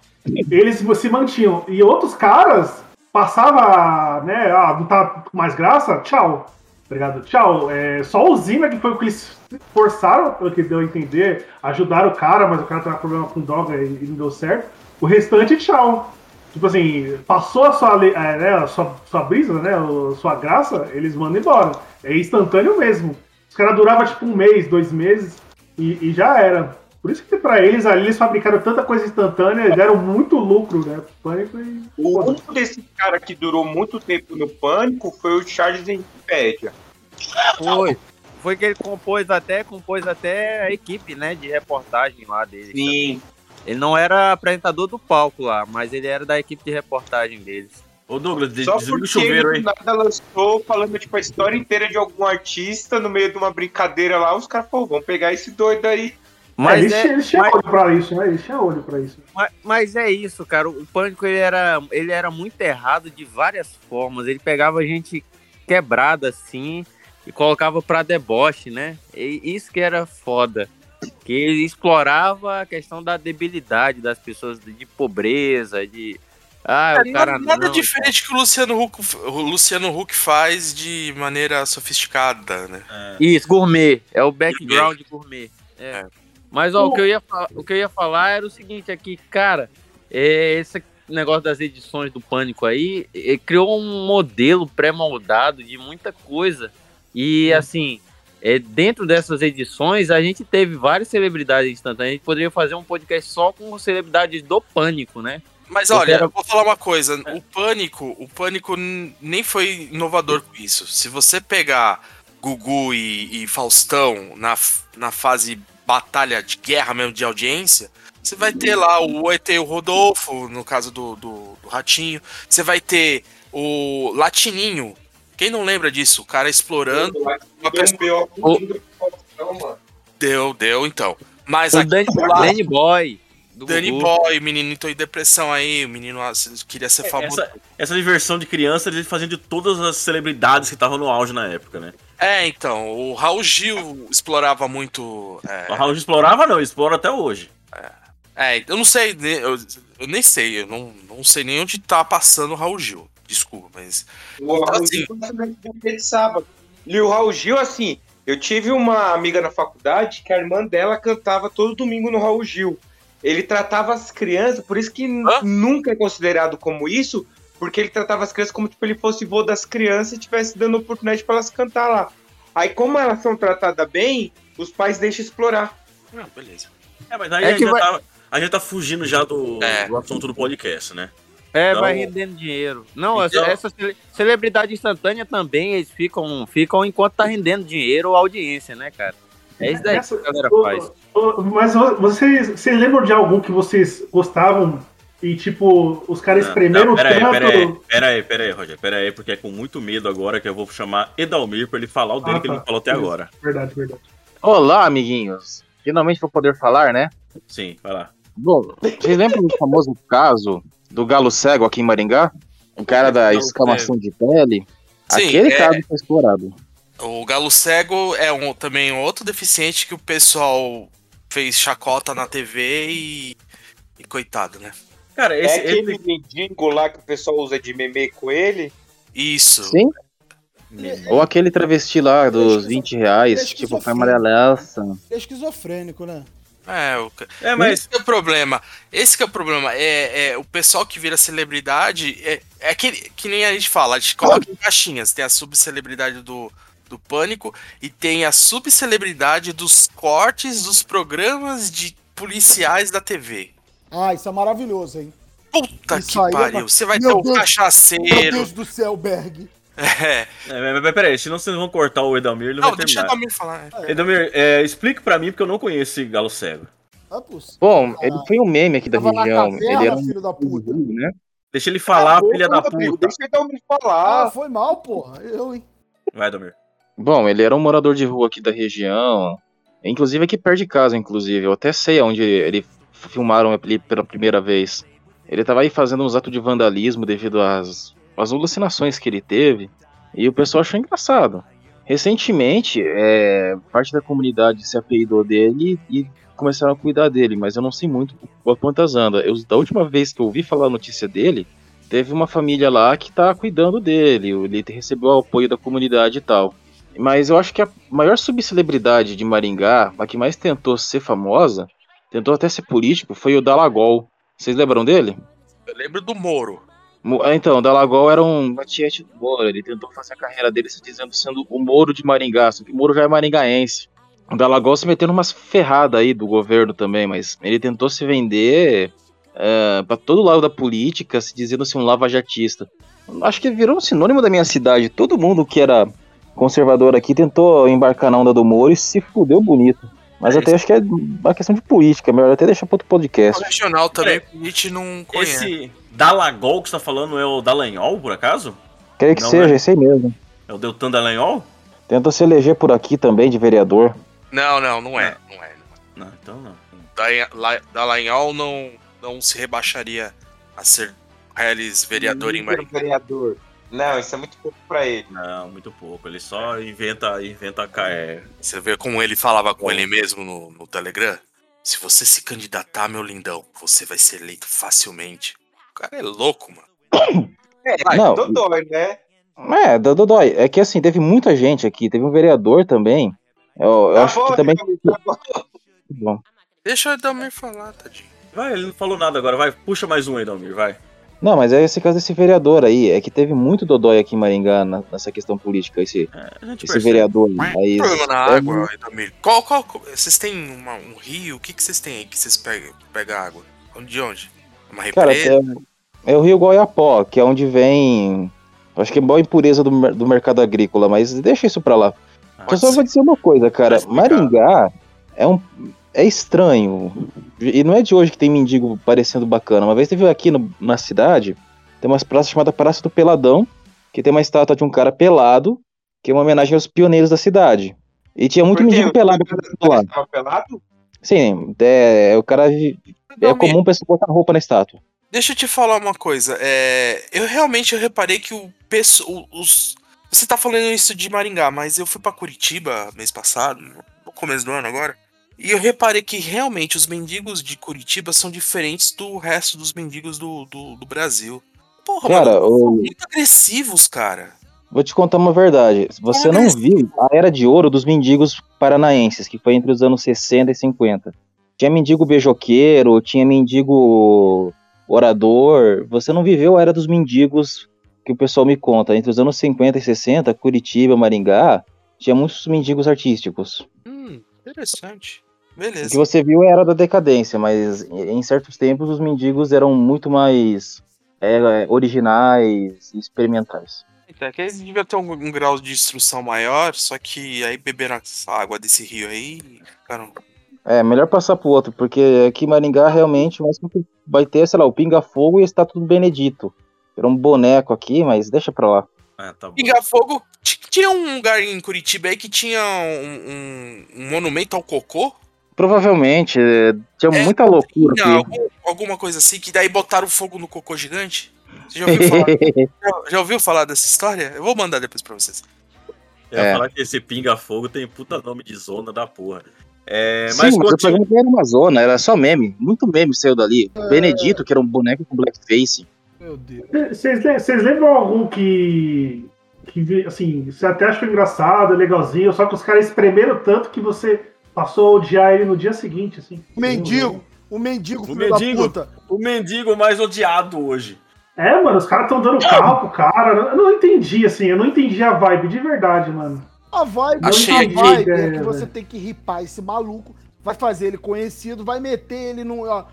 eles se mantinham, e outros caras passava, né, ah, não tá com mais graça, tchau, obrigado, tchau. É, só o Zina que foi o que eles forçaram, pelo que deu a entender, ajudaram o cara, mas o cara tava com problema com droga e, e não deu certo. O restante, tchau. Tipo assim, passou a sua, é, né, a sua, sua brisa, né? A sua graça, eles mandam embora. É instantâneo mesmo. Os caras duravam tipo um mês, dois meses e, e já era. Por isso que pra eles ali eles fabricaram tanta coisa instantânea, deram muito lucro, né? Pânico e.
O único desse cara que durou muito tempo no Pânico foi o Charles Wikipedia.
Foi. Foi que ele compôs até, compôs até a equipe, né, de reportagem lá dele.
Sim.
Ele não era apresentador do palco lá, mas ele era da equipe de reportagem deles.
Ô Douglas,
Só
desliga o
porque
chuveiro
ele
aí.
nada lançou falando tipo, a história inteira de algum artista no meio de uma brincadeira lá, os caras falaram, vamos pegar esse doido aí.
Mas
eles,
é-
tinham- eles tinham
mas-
olho pra isso, né? Eles tinham olho pra isso.
Mas, mas é isso, cara. O Pânico ele era, ele era muito errado de várias formas. Ele pegava gente quebrada assim e colocava pra deboche, né? E isso que era foda. Que ele explorava a questão da debilidade das pessoas, de pobreza, de. Ah, o cara
nada nada
não,
diferente que o Luciano Huck, o Luciano Huck faz de maneira sofisticada, né?
Isso, gourmet. É o background gourmet. É.
É.
Mas ó, o, que eu ia o que eu ia falar era o seguinte aqui, cara, é, esse negócio das edições do Pânico aí é, criou um modelo pré-moldado de muita coisa. E assim, é, dentro dessas edições, a gente teve várias celebridades instantâneas. A gente poderia fazer um podcast só com celebridades do Pânico, né?
Mas
Eu
olha,
quero-
eu vou falar uma coisa. O Pânico, o Pânico nem foi inovador com isso. Se você pegar Gugu e, e Faustão na, na fase batalha de guerra mesmo de audiência, você vai ter lá o ET e o Rodolfo, no caso do, do, do Ratinho. Você vai ter o Latininho. Quem não lembra disso? O cara explorando. uma
um Faustão, mano.
Deu, deu então. Mas
O
aqui
Danny,
lá-
Danny Boy. do
Danny
Gugu.
Boy, o menino entrou em depressão aí, o menino queria ser famoso.
Essa, essa diversão de criança eles faziam de todas as celebridades que estavam no auge na época, né?
É, então, o Raul Gil explorava muito. É,
O Raul explorava, não, explora até hoje.
é, eu não sei, ne- eu, eu nem sei, eu não, não sei nem onde tá passando o Raul Gil. Desculpa, mas.
O Raul
Assim.
Gil foi de sábado. E o Raul Gil, assim, eu tive uma amiga na faculdade que a irmã dela cantava todo domingo no Raul Gil. Ele tratava as crianças, por isso que
Hã?
nunca é considerado como isso, porque ele tratava as crianças como tipo ele fosse vô das crianças e estivesse dando oportunidade para elas cantar lá. Aí, como elas são tratadas bem, os pais deixam explorar.
Ah, beleza.
É, mas aí
É
a, gente
vai-
já tá, a gente tá fugindo já do,
É.
do assunto do podcast, né?
É,
Então-
vai rendendo dinheiro. Não,
Então-
essa, essa cele- celebridade instantânea também, eles ficam, ficam enquanto tá rendendo dinheiro ou audiência, né, cara? É isso daí que a galera
Ô,
faz.
ô, Mas vocês, vocês lembram de algum que vocês gostavam e, tipo, os caras
Não,
espremeram
não, pera aí,
tanto?
pera aí, pera aí, pera aí, Roger, pera aí, porque é com muito medo agora que eu vou chamar Edalmir pra ele falar o dele
Ah,
que ele
tá.
não falou até
Isso.
agora.
Verdade, verdade.
Olá, amiguinhos. Finalmente vou poder falar, né?
Sim, vai lá.
Bom, vocês lembram do famoso caso do galo cego aqui em Maringá? O cara da escamação de pele?
Sim,
Aquele
é-
caso foi explorado.
O galo cego é um, também outro deficiente que o pessoal fez chacota na TV e. E coitado, né?
Cara,
é
esse,
aquele
esse-
mendigo lá que o pessoal usa de meme com ele?
Isso.
Sim? Ou aquele travesti lá dos 20 reais, tipo, foi amarelaça.
É esquizofrênico, né?
É, o...
É, mas-
Esse que é o problema. Esse que é o problema. É, é o pessoal que vira celebridade. É, é aquele que nem a gente fala, a gente coloca em caixinhas. Tem a subcelebridade do, do pânico e tem a subcelebridade dos cortes dos programas de policiais da TV.
Ah, isso é maravilhoso, hein?
Puta
Isso
que
aí é
pariu.
uma-
Você vai
Meu
ter o
Deus- Meu
cachaceiro.
Deus do céu, Berg.
É.
É, mas, mas peraí, senão vocês vão cortar o Edalmir, ele
Não,
vai
deixa o
terminar.
Edalmir falar. é.
Edalmir, é, explique pra mim, porque eu não conheço esse galo cego.
É possível.
Bom, ele foi um meme aqui da região.
caverna,
ele era um
filho da puta.
né?
Deixa ele falar, filha da puta.
Deixa o Edalmir falar.
Ah, foi mal, porra. Eu, hein?
Vai, Edalmir.
Bom, ele era um morador de rua aqui da região. Inclusive aqui perto de casa, inclusive. Eu até sei onde ele filmaram ele pela primeira vez. Ele tava aí fazendo uns atos de vandalismo devido às, às alucinações que ele teve. E o pessoal achou engraçado. Recentemente, é, parte da comunidade se apelidou dele e começaram a cuidar dele, mas eu não sei muito a quantas anda. Eu, da última vez que eu ouvi falar a notícia dele, teve uma família lá que tá cuidando dele. Ele recebeu o apoio da comunidade e tal. Mas eu acho que a maior subcelebridade de Maringá, a que mais tentou ser famosa, tentou até ser político, foi o Dalagol. Vocês lembram dele?
Eu lembro do Moro.
Mo- ah, Então, o Dalagol era um batiete do Moro. Ele tentou fazer a carreira dele se dizendo sendo o Moro de Maringá, só que o Moro já é maringaense. O Dalagol se meteu numas ferradas aí do governo também, mas ele tentou se vender é, para todo lado da política, se dizendo ser um lavajatista. Acho que virou um sinônimo da minha cidade. Todo mundo que era conservador aqui tentou embarcar na onda do Moro e se fudeu bonito. Mas
É
até acho que é uma questão de política, melhor até deixar para outro
O
podcast.
regional também, que a gente não conhece.
Esse Dalagol que você tá falando é o Dallagnol, por acaso?
Creio que
Não,
seja,
né?
esse aí mesmo.
É o Deltan Dallagnol?
Tentou se eleger por aqui também de vereador.
Não, não, não é. Não é.
Não, então não.
Dallagnol- La- Dallagnol não, não se rebaixaria a ser Reles vereador em Maringá.
vereador. Não, isso é muito pouco pra ele.
Não, muito pouco. Ele só inventa, inventa é,
Você vê como ele falava com ele mesmo no, no Telegram? Se você se candidatar, meu lindão, você vai ser eleito facilmente. O cara é louco, mano.
É, (coughs)
Não.
Dodói, né?
É, do- Dodói, é que assim, teve muita gente aqui, teve um vereador também. Eu, eu
Tá
acho
bom,
que também.
tá bom.
Deixa o Edalmir falar, tadinho.
Vai, ele não falou nada agora. Vai, puxa mais um aí, Dalmir, vai.
Não, mas é esse caso desse vereador aí, é que teve muito Dodói aqui em Maringá na- nessa questão política, esse,
gente
esse
percebe.
vereador. Aí,
Problema na
é,
água. Qual, qual, qual- vocês têm uma- um rio? O que, que vocês têm aí que vocês pegam, pegam água? De onde? Uma
Cara, é, é o Rio Goiapó, que é onde vem. Acho que é boa impureza do, do mercado agrícola, mas deixa isso pra lá. Eu só vou dizer uma coisa, cara. Maringá é um. É estranho. E não é de hoje que tem mendigo parecendo bacana. Uma vez teve aqui no- na cidade, tem umas praças chamada Praça do Peladão, que tem uma estátua de um cara pelado, que é uma homenagem aos pioneiros da cidade. E tinha muito
Por quê?
mendigo pelado lá.
Tava pelado?
Sim, é, o cara. É comum o pessoal botar roupa na estátua.
Deixa eu te falar uma coisa. É, eu realmente eu reparei que o pesso- o- os. Você tá falando isso de Maringá, mas eu fui pra Curitiba mês passado, no começo do ano agora. E eu reparei que realmente os mendigos de Curitiba são diferentes do resto dos mendigos do, do, do Brasil. Porra,
Cara,
mano, são muito agressivos, cara.
Vou te contar uma verdade. Você não viu a era de ouro dos mendigos paranaenses, que foi entre os anos 60 e 50. Tinha mendigo beijoqueiro, tinha mendigo orador. Você não viveu a era dos mendigos que o pessoal me conta. Entre os anos 50 e 60, Curitiba, Maringá, tinha muitos mendigos artísticos.
Hum, interessante.
O
Beleza.
que você viu é a era da decadência, mas em certos tempos os mendigos eram muito mais é, originais e experimentais.
Então, é que eles deviam ter um, um grau de instrução maior, só que aí beberam essa água desse rio aí e ficaram.
É, melhor passar pro outro, porque aqui em Maringá realmente o vai ter, sei lá, o Pinga Fogo e a estátua do Benedito. Era um boneco aqui, mas deixa pra lá.
Ah, tá bom.
Pinga Fogo. t- Tinha um lugar em Curitiba aí que tinha um, um- um monumento ao cocô.
Provavelmente, é, tinha muita loucura
Tinha algum- alguma coisa assim, que daí botaram fogo no cocô gigante. Você já ouviu falar, (laughs) já, já ouviu falar dessa história? Eu vou mandar depois pra vocês.
Eu ia
É.
falar que esse pinga-fogo tem puta nome de zona da porra. É,
Sim,
mas
mas, o programa não era uma zona, era só meme. Muito meme saiu dali. Benedito, que era um boneco com blackface.
Meu Deus.
Vocês le- vocês lembram algum que. que assim, você até achou engraçado, legalzinho, só que os caras espremeram tanto que você passou a odiar ele no dia seguinte, assim.
O mendigo. O mendigo,
O
filho
mendigo.
da puta.
O mendigo mais odiado hoje.
É, mano, os caras estão dando carro pro cara. Eu não entendi, assim, eu não entendi a vibe de verdade, mano.
A vibe,
Achei
a vibe é
É,
que você tem que ripar esse maluco, vai fazer ele conhecido, vai meter ele no, ó,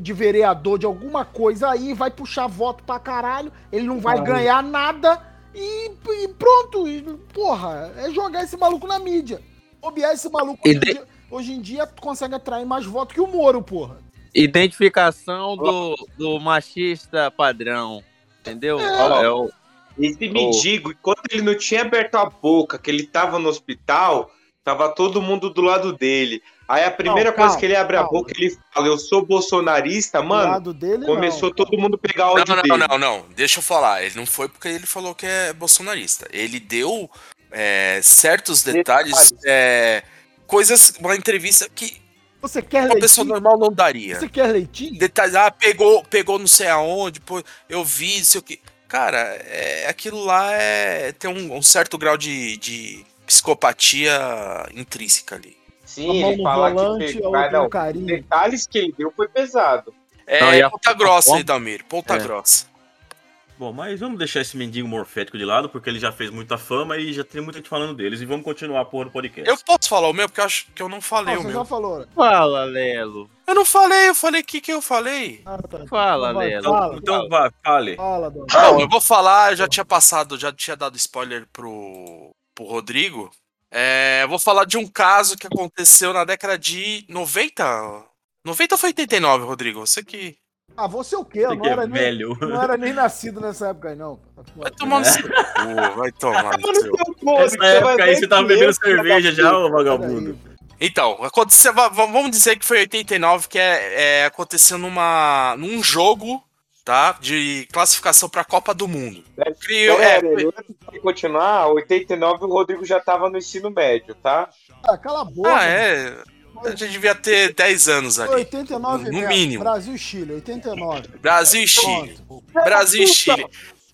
de vereador de alguma coisa aí, vai puxar voto pra caralho, ele não vai
Ai.
ganhar nada e, e pronto. e, porra, é jogar esse maluco na mídia. Bobear esse maluco
E de-
hoje em dia consegue atrair mais votos que o Moro, porra.
Identificação do, do machista padrão. Entendeu?
É.
É o,
Esse mendigo, enquanto ele não tinha aberto a boca, que ele tava no hospital, tava todo mundo do lado dele. Aí a primeira
Não,
coisa
calma,
que ele abre a
calma.
boca, ele fala, eu sou bolsonarista,
Do
mano.
lado dele,
Começou
não.
todo mundo pegar
Não,
ódio
não,
dele.
não, não, não. Deixa eu falar. Ele não foi porque ele falou que é bolsonarista. Ele deu é, certos detalhes, é, coisas, uma entrevista que
Você quer
uma pessoa
leitinho?
normal não daria.
Você quer leitinho?
Detalhes, ah, pegou, pegou não sei aonde, pô, eu vi, não sei o que. Cara, é, aquilo lá é tem um, um certo grau de, de psicopatia intrínseca ali.
Sim,
A
ele
no
fala
volante,
que
a no
não,
carinho.
detalhes que ele deu foi pesado.
É
Não, e a-
ponta grossa,
a-
hein, Dalmir? Ponta
É.
grossa.
Bom, mas vamos deixar esse mendigo morfético de lado, porque ele já fez muita fama e já tem muita gente falando deles. E vamos continuar do podcast.
Eu posso falar o meu, porque eu acho que eu não falei
Ah,
o
você
meu.
já falou. né?
Fala, Lelo.
Eu não falei, eu falei o que, que eu falei.
Ah, tá.
Fala,
vai,
Lelo.
Fala,
Então vai, fale.
fala, Dom.
Bom, eu vou falar, eu já tinha passado, já tinha dado spoiler pro, pro Rodrigo. É, eu vou falar de um caso que aconteceu na década de 90. 90 ou foi 89, Rodrigo? Você que.
Ah, você o quê? Eu não
que é
era, nem,
velho.
não era nem nascido nessa época aí, não.
Vai tomar no seu cu, vai tomar no (laughs) seu.
Nessa época aí você tava bebendo cerveja já, ô vagabundo.
Então, aconteceu, va- va- vamos dizer que foi 89, que é, é, aconteceu numa, num jogo, tá? De classificação pra Copa do Mundo. É, foi-
antes de continuar, 89 o Rodrigo já tava no ensino médio, tá?
Ah, cala a boca.
ah, é. A gente devia ter 10 anos
Foi
ali.
89
No
mesmo.
mínimo.
Brasil e Chile, 89.
Brasil e Chile.
Pronto.
Brasil e Chile.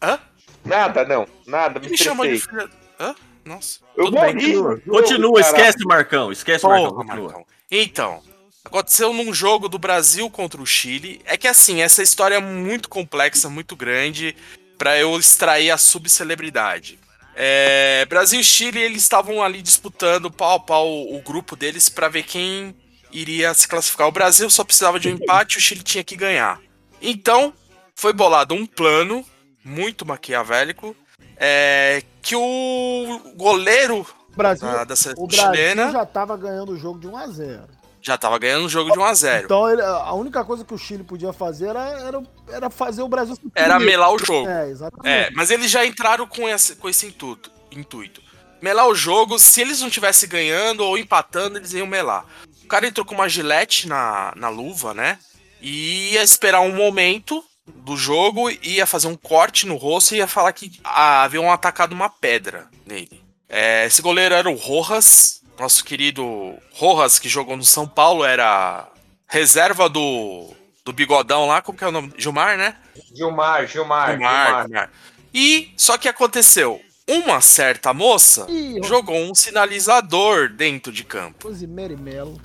Hã?
Nada, não. Nada, me
Me chamou de filha. Hã? Nossa.
Eu
Tudo bem,
morri.
Continua,
jogo,
continua
caralho.
esquece o Marcão, esquece o Marcão, continua.
Marcão. Então, aconteceu num jogo do Brasil contra o Chile. É que assim, essa história é muito complexa, muito grande, pra eu extrair a subcelebridade. É, Brasil e Chile, eles estavam ali disputando pau a pau o grupo deles pra ver quem iria se classificar. O Brasil só precisava de um empate, o Chile tinha que ganhar. Então, foi bolado um plano muito maquiavélico, é, que o goleiro
Brasil,
da, da
o Brasil
chilena
já tava ganhando o jogo de 1 a 0
já tava ganhando o jogo de 1 a 0
Então ele- a única coisa que o Chile podia fazer era, era, era fazer o Brasil se
Era melar o jogo.
É, exatamente.
É, mas eles já entraram com esse, com esse intuito, intuito. Melar o jogo, se eles não tivessem ganhando ou empatando, eles iam melar. O cara entrou com uma gilete na, na luva, né? E ia esperar um momento do jogo, ia fazer um corte no rosto e ia falar que haviam atacado uma pedra nele. É, esse goleiro era o Rojas, nosso querido Rojas, que jogou no São Paulo, era reserva do, do bigodão lá, como que é o nome? Gilmar, né?
Gilmar, Gilmar,
Gilmar,
Gilmar.
E só que aconteceu, uma certa moça
Ih,
jogou um sinalizador dentro de campo.
Rosemary Melo.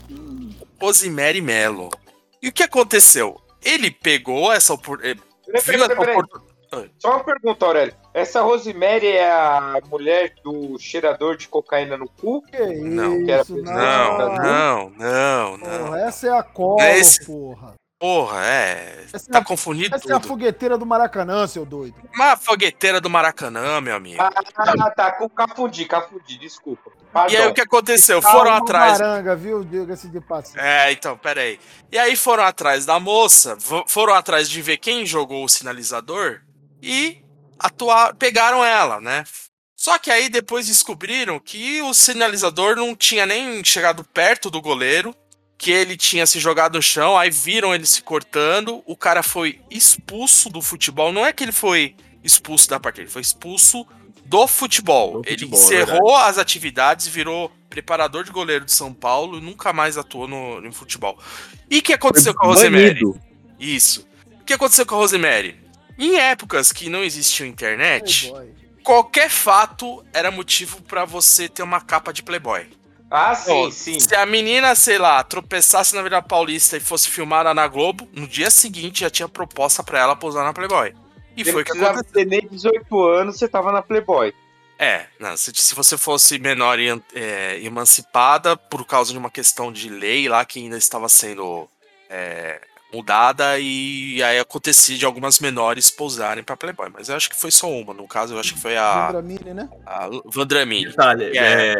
Rosemary Melo. E o que aconteceu? Ele pegou essa oportunidade.
Peraí,
Viu
peraí,
essa
peraí, Só uma pergunta, Aurélio. Essa Rosemary é a mulher do cheirador de cocaína no cu?
Que
Não,
que era
isso,
Não, não, não, não.
Porra, essa é a cola,
É esse-
porra.
Porra, é.
Essa é
Tá
a-
confundindo
Essa é a
tudo.
fogueteira do Maracanã, seu doido.
Uma fogueteira do Maracanã, meu amigo.
Ah, tá. com- Cafundi, cafundi, desculpa.
E aí o que aconteceu?
Tá
Foram atrás.
Maranga, viu? Diga-se de passagem.
É, então, peraí. E aí foram atrás da moça, foram atrás de ver quem jogou o sinalizador e atuar, pegaram ela, né? Só que aí depois descobriram que o sinalizador não tinha nem chegado perto do goleiro, que ele tinha se jogado no chão, aí viram ele se cortando, o cara foi expulso do futebol. Não é que ele foi expulso da partida, ele foi expulso do futebol.
Do
ele
futebol, é
encerrou as atividades, virou preparador de goleiro de São Paulo e nunca mais atuou no, no futebol. E o que aconteceu com a Rosemary?
Banido.
Isso. O que aconteceu com a Rosemary? Em épocas que não existia internet, qualquer fato era motivo pra você ter uma capa de Playboy.
Ah, sim, sim.
Se a menina, sei lá, tropeçasse na Avenida Paulista e fosse filmada na Globo, no dia seguinte já tinha proposta pra ela posar na Playboy. E
Você
foi o que aconteceu.
ter nem 18 anos, você tava na Playboy.
É, não, se, se você fosse menor e é, emancipada por causa de uma questão de lei lá que ainda estava sendo é, mudada e aí acontecia de algumas menores pousarem pra Playboy. Mas eu acho que foi só uma, no caso eu acho que foi a,
Vendramini, né?
a Vandramini.
Detalhe,
que
é,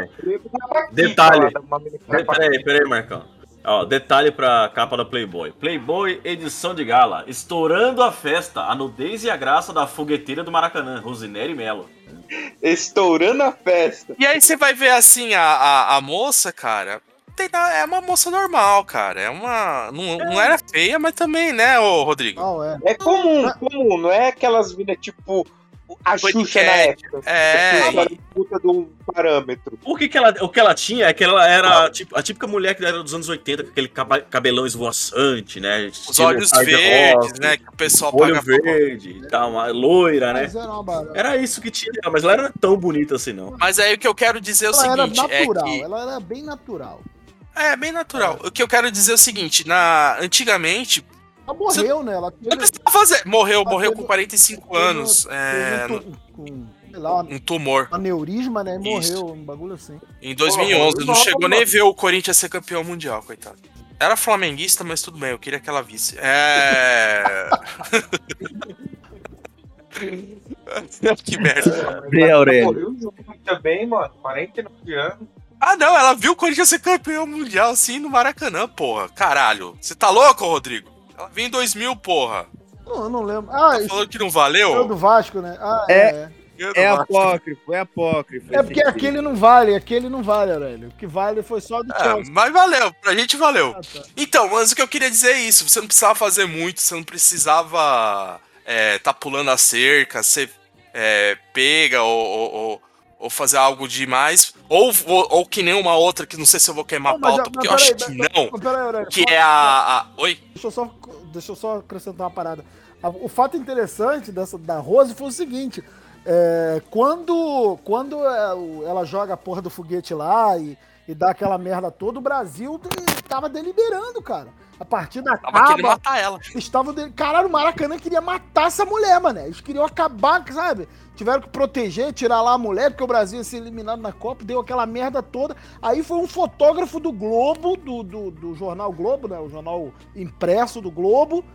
Detalhe.
Detalhe. De- Peraí, peraí, Marcão. Ó, detalhe pra capa da Playboy. Playboy edição de gala, estourando a festa, a nudez e a graça da fogueteira do Maracanã, Rosineri Melo.
Estourando a festa.
E aí você vai ver assim, a, a, a moça, cara. Tem na- é uma moça normal, cara. É uma. Não, não era feia, mas também, né, ô Rodrigo?
Não, é.
É comum, comum, não é aquelas minas tipo a
Foi
Xuxa na época.
É,
Xuxa era puta de um parâmetro.
O que, que ela, o que ela tinha é que ela era tipo, a típica mulher que era dos anos 80, com aquele cabelão esvoaçante, né?
Os olhos verdes,
rock,
né? Que o pessoal
Olho
paga
verde e tal, uma loira, né?
Era.
Era isso que tinha, mas ela não era tão bonita assim, não.
Mas aí o que eu quero dizer é o
Ela era
seguinte: é
natural,
que.
ela era bem natural.
É, bem natural. O que eu quero dizer é o seguinte: na, antigamente.
Ela morreu, né? Ela
Não
teve,
precisava fazer. Morreu,
Ela
morreu
teve-
com 45
teve-
anos. É,
teve um, tu- com, sei lá,
um tumor.
um aneurisma, né? E
Isso.
morreu, um bagulho assim.
Em 2011. Não
Nossa,
chegou nem ver o Corinthians ser campeão mundial, coitado. Era flamenguista, mas tudo bem, eu queria que ela visse. É. (laughs) (laughs) que merda.
Bem, Aurélio.
Também, mano. 49 anos.
Ah, não, ela viu o Corinthians ser campeão mundial assim no Maracanã, porra. Caralho. Você tá louco, Rodrigo? Ela veio em 2000, porra.
Não, eu não lembro. Ah, isso
Falando que não
é
valeu?
do Vasco, né? Ah,
É.
é.
É apócrifo, é apócrifo.
É porque aquele não vale, aquele não vale, Aurélio. O que vale foi só do
É,
Chelsea.
mas valeu, pra gente valeu.
Ah, tá.
Então, mas o que eu queria dizer é isso: você não precisava fazer muito, você não precisava é, tá pulando a cerca, você é, pega ou, ou, ou- ou fazer algo demais. Ou, ou, ou que nem uma outra que não sei se eu vou queimar a
Não, mas
pauta,
já-
porque
mas
eu acho
peraí,
que
mas-
não.
mas peraí,
Que é a. a- Oi?
Deixa eu só, deixa eu só acrescentar uma parada. A- O fato interessante dessa, da Rose foi o seguinte: é, quando, quando é, ela joga a porra do foguete lá e, e dá aquela merda toda, o Brasil tava deliberando, cara. A partida
Tava
acaba.
matar ela.
Estavam de... Caralho, o Maracanã queria matar essa mulher, mano. Eles queriam acabar, sabe? Tiveram que proteger, tirar lá a mulher, porque o Brasil ia ser eliminado na Copa, deu aquela merda toda. Aí foi um fotógrafo do Globo, do, do, do jornal Globo, né? O jornal impresso do Globo,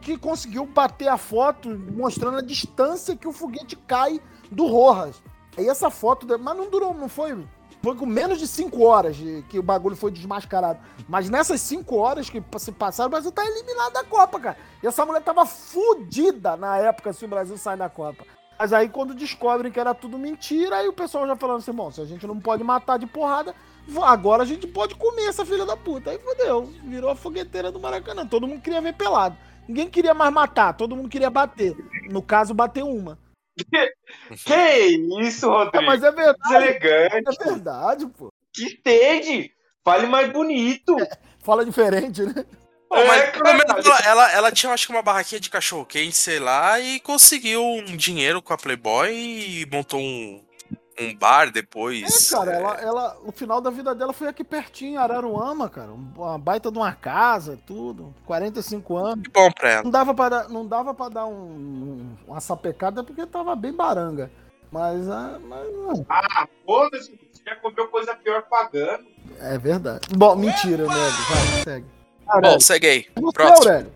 que conseguiu bater a foto mostrando a distância que o foguete cai do Rojas. Aí essa foto, mas não durou, não foi. Com menos de 5 horas de- que o bagulho foi desmascarado. Mas nessas 5 horas que se passaram, o Brasil tá eliminado da Copa, cara. E essa mulher tava fudida na época se o Brasil sai da Copa. Mas aí quando descobrem que era tudo mentira, aí o pessoal já falando assim, bom, se a gente não pode matar de porrada, agora a gente pode comer essa filha da puta. Aí fodeu, virou a fogueteira do Maracanã. Todo mundo queria ver pelado. Ninguém queria mais matar, todo mundo queria bater. No caso, bater uma.
Que isso, Rodrigo?
mas é verdade,
Deselegante.
é verdade, pô.
Que stage. Fale mais bonito.
Fala diferente, né?
Pô, mas
É,
pelo menos ela, ela, ela tinha, acho que, uma barraquinha de cachorro quente, sei lá, e conseguiu um dinheiro com a Playboy e montou um, um bar depois.
É, cara, ela, ela, o final da vida dela foi aqui pertinho, Araruama, cara. Uma baita de uma casa, tudo. 45 anos.
Que bom pra ela.
Não dava pra dar, não dava pra dar um, um- uma sapecada porque tava bem baranga. Mas, ah, mas não.
Ah, foda-se. Você já comeu coisa pior pagando.
é verdade. Bom, mentira, né? Vai, segue.
Bom, segue aí.
Você,
Próximo.
Aurélio.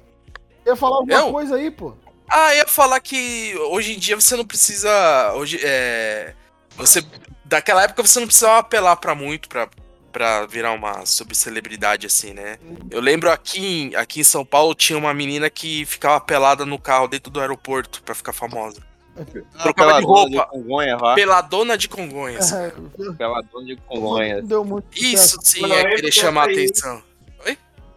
Ia falar alguma
Eu?
coisa aí, pô?
Ah, ia falar que hoje em dia você não precisa. Hoje, é, você, daquela época você não precisava apelar pra muito pra, pra virar uma subcelebridade assim, né? Eu lembro aqui, em- aqui em São Paulo tinha uma menina que ficava pelada no carro dentro do aeroporto pra ficar famosa. Trocava de roupa.
Congonhas lá.
Peladona de Congonhas.
Peladona de Congonhas. (laughs)
Não deu muito
Isso sim
Eu
é
lembro
querer
dessa
chamar
aí.
atenção.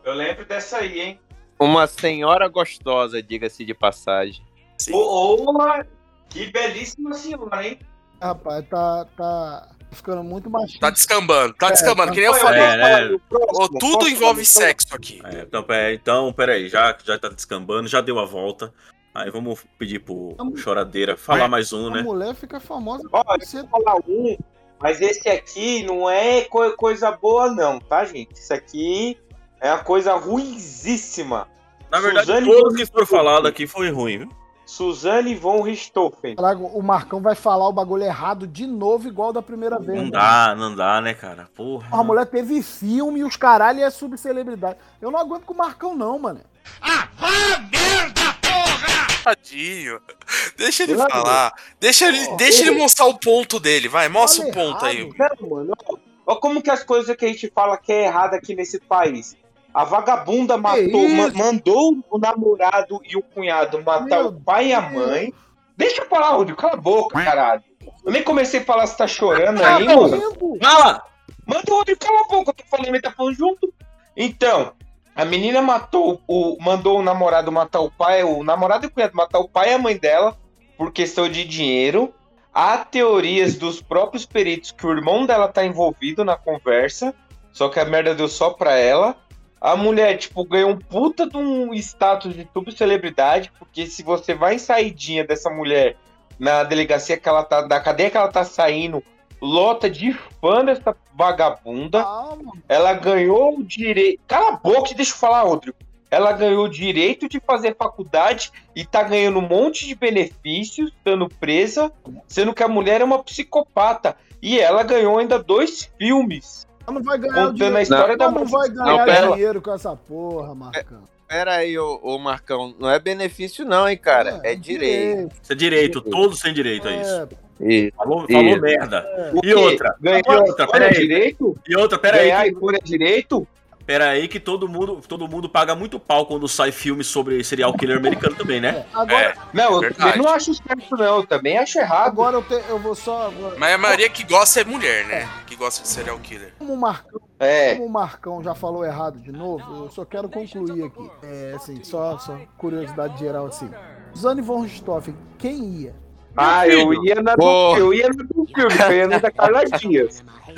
Eu lembro dessa aí, hein?
Uma senhora gostosa, diga-se de passagem.
Sim.
Ô, ô, que belíssima senhora, hein?
Rapaz, tá, tá ficando muito machista.
Tá descambando, tá
É,
descambando, que nem eu falei.
É, né?
Ô, tudo envolve sexo aqui.
É, então, pera- então, peraí, já, já tá descambando, já deu a volta. Aí vamos pedir pro Choradeira falar mais um,
A
né?
mulher fica famosa
Ó, vou falar um, mas esse aqui não é co- coisa boa, não, tá, gente? Isso aqui é uma coisa ruizíssima.
Na verdade,
Suzane
todos que foram falados aqui foi ruim, viu?
Suzane von Richthofen.
O Marcão vai falar o bagulho errado de novo, igual da primeira vez.
Não
né?
dá, não dá, né, cara? Porra.
A mulher teve filme e os caralho e é subcelebridade. Eu não aguento com o Marcão, não, mano.
Tadinho. Deixa ele
Mano.
falar. Deixa ele, deixa ele
ele-
mostrar o ponto dele. Vai, mostra
Fala
o ponto aí.
errado.
Não, mano. Olha como que as coisas que a gente fala que é errado aqui nesse país. A vagabunda matou, ma- mandou o namorado e o cunhado matar
Meu
o pai e a
Deus.
mãe. Deixa eu falar, Rodrigo, cala a boca, caralho. Eu nem comecei a falar se tá chorando
Tá
aí, mano.
Fala!
Manda o Rodrigo cala a boca, eu tô falando, ele tá falando junto. Então, a menina matou, o, mandou o namorado matar o pai, o namorado e o cunhado matar o pai e a mãe dela por questão de dinheiro. Há teorias dos próprios peritos que o irmão dela tá envolvido na conversa, só que a merda deu só pra ela. A mulher, tipo, ganhou um puta de um status de subcelebridade, porque se você vai em saidinha dessa mulher na delegacia que ela tá, da cadeia que ela tá saindo, lota de fã dessa vagabunda.
Calma.
Ela ganhou o direito. Cala a boca e deixa eu falar, Rodrigo. Ela ganhou o direito de fazer faculdade e tá ganhando um monte de benefícios, estando presa, sendo que a mulher é uma psicopata. E ela ganhou ainda dois filmes
não vai ganhar
contando
dinheiro.
a história
Ela
da
não vai ganhar
Não, pera.
dinheiro com essa porra, Marcão.
Pera aí, ô, ô Marcão. Não é benefício, não, hein, cara. É, direito.
Isso é direito, todos têm direito a isso.
É,
Isso.
Falou, falou merda.
O
E outra?
Ganhar
E outra,
iPhone é
peraí.
direito?
E outra,
Ganhar
peraí.
iPhone é direito?
Peraí que todo mundo, todo mundo paga muito pau quando sai filme sobre serial killer americano também, né?
agora,
Não, eu
Verdade.
também não acho certo, não. Eu também acho errado.
agora eu, te- eu vou só. agora-
Mas a maioria que gosta é mulher, né? Que gosta de serial killer.
Como o Marcão,
É.
como o Marcão já falou errado de novo, eu só quero concluir aqui. É assim, só, só curiosidade geral assim. Zane von Richthofen, quem ia?
Ah, eu ia na do, eu ia na do filme, eu ia na da Carla Dias. (laughs)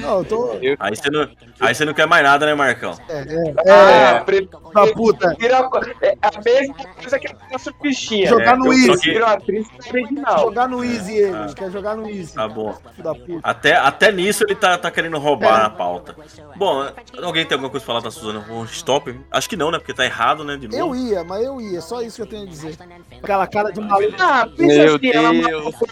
Não, eu tô.
Aí você não, aí você não quer mais nada, né, Marcão?
É, é,
Ah,
é,
pre-
da puta.
Vira é a mesma coisa que a nossa fichinha.
Jogar
né?
no
Eu
Easy.
que atriz original.
Jogar no Easy ele, quer jogar no Easy.
Tá bom.
Filho da puta.
Até, até nisso ele tá, tá querendo roubar na pauta. Bom, alguém tem alguma coisa pra falar da Suzana von Stop? Acho que não, né? Porque tá errado, né? De
Eu
novo.
ia, mas eu ia, só isso que eu tenho a dizer. Aquela cara de maluco,
Ah, pensa
Meu
assim, ela
Deus.
matou.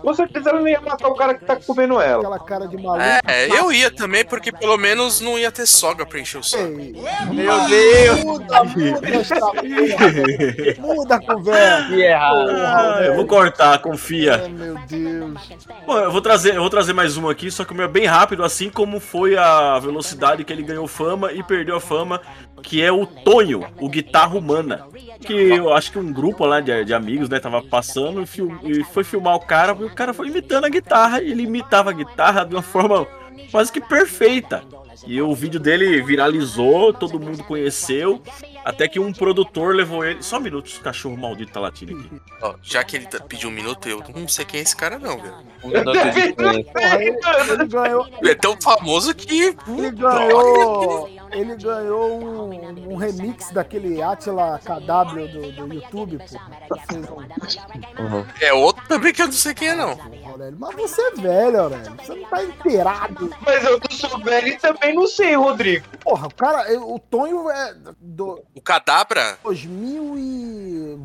Com certeza ela não ia matar o cara que tá comendo ela.
Aquela cara de maluco.
É, eu ia também, porque pelo menos não ia ter sogra pra encher o saco.
Ei,
Meu Deus.
Muda, muda essa porra. Muda a conversa.
Que errado.
Ah, eu vou cortar, confia.
Ai, meu Deus.
Bom, eu vou trazer, eu vou trazer mais um aqui, só que o meu é bem rápido, assim como foi a velocidade que ele ganhou fama e perdeu a fama, que é o Tonho, o guitarra humana. Que eu acho que um grupo lá de, de amigos, né, tava passando e, fil- e foi filmar o cara, e o cara foi imitando a guitarra, e ele imitava a guitarra de uma forma quase que perfeita. E o vídeo dele viralizou, todo mundo conheceu, até que um produtor levou ele. Só um minuto, esse cachorro maldito tá latindo aqui.
Ó, já que ele tá- pediu um minuto, eu não sei quem é esse cara, não, velho.
Ele,
é tão famoso que.
Ele ganhou. Ele ganhou um, um remix daquele Atila KW do, do YouTube, pô.
É outro também que eu não sei quem é, não.
Mas você é velho, Aurélio. Você não tá inteirado.
Mas eu não sou velho e também não sei, Rodrigo.
Porra, o cara, o Tonho é do
O Cadabra?
2000 e.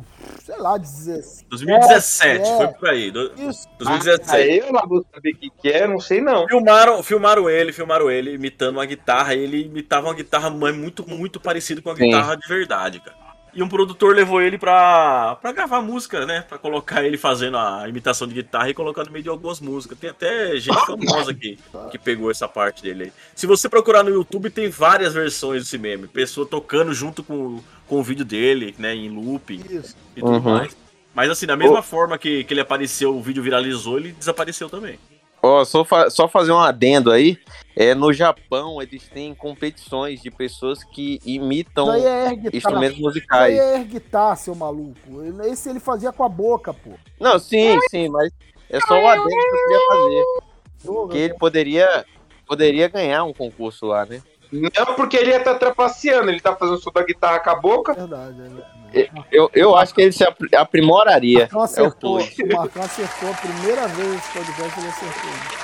sei lá, 16.
2017,
É,
foi por aí. do-
Isso.
2017.
Aí eu lá vou saber o que, que é, não sei não.
Filmaram, filmaram ele, filmaram ele imitando uma guitarra. E ele imitava uma guitarra mas muito, muito parecida com a
Sim.
guitarra de verdade, cara. E um produtor levou ele pra, pra gravar música, né? Pra colocar ele fazendo a imitação de guitarra e colocar no meio de algumas músicas. Tem até gente famosa que, que pegou essa parte dele aí. Se você procurar no YouTube, tem várias versões desse meme. Pessoa tocando junto com, com o vídeo dele, né? Em looping
Isso.
e tudo
Uhum.
mais. Mas assim, da mesma forma que, que ele apareceu, o vídeo viralizou, ele desapareceu também.
Ó, só, fa- só fazer um adendo aí. É, no Japão, eles têm competições de pessoas que imitam
é air guitar.
instrumentos
Isso aí
musicais.
é air guitar, seu maluco. Esse ele fazia com a boca, pô.
Não, sim, sim, mas é só o adendo que eu queria fazer. Que ele poderia, poderia ganhar um concurso lá, né?
Não, porque ele ia estar trapaceando, ele tá fazendo o som da guitarra com a boca.
Verdade, é verdade.
Eu, eu acho que ele se apri- aprimoraria.
Marcão
É o
acertou.
plus.
O Marcão acertou a primeira vez esse podcast, ele acertou.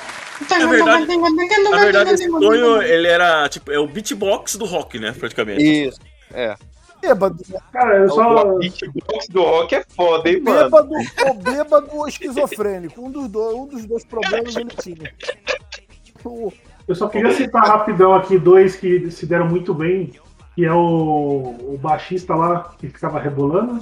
Na verdade, na verdade esse sonho, ele era, tipo, é o beatbox do rock, né, praticamente.
Isso, é.
Bêbado.
Cara, eu só.
O beatbox do rock é foda, hein, mano?
Bêbado ou bêbado ou esquizofrênico. Um dos dois, um dos dois problemas ele tinha. O-
Eu só queria citar rapidão aqui dois que se deram muito bem, que é o, o baixista lá que ficava rebolando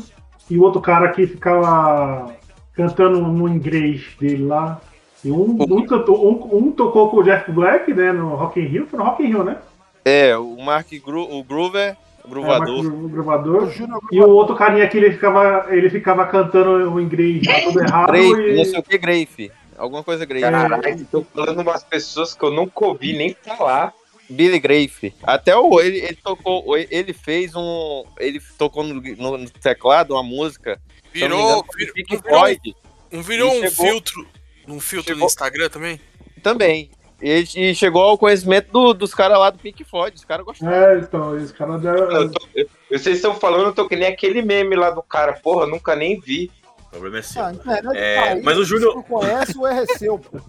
e o outro cara que ficava cantando no inglês dele lá. E um, um, cantou- um- um tocou com o Jeff Black, né, no Rock in Rio, foi no Rock in Rio, né?
É, o Mark Gru, o Groover, o
É,
Gruvador.
o gravador. E o outro carinha aqui, ele ficava, ele ficava cantando o inglês todo errado
Grafe,
e...
não sei o que, Grafe. Alguma coisa Grafe.
Caralho, tô falando umas pessoas que eu nunca ouvi nem falar.
Billy Grafe. Até o ele, ele tocou, ele fez um, ele tocou no, no- no teclado uma música.
Virou,
engano,
virou,
Floyd.
um, virou um filtro, um filtro no Instagram também?
Também. E, e chegou ao conhecimento do- dos caras lá do Pink Floyd. Os caras gostaram.
É, então, esse cara deram...
Eu tô- eu- vocês estão falando, eu tô que nem aquele meme lá do cara. Porra, eu nunca nem vi.
O problema é seu.
Ah, internet
É,
aí,
mas o
se
Júnior-
não conhece, o erro é seu, pô.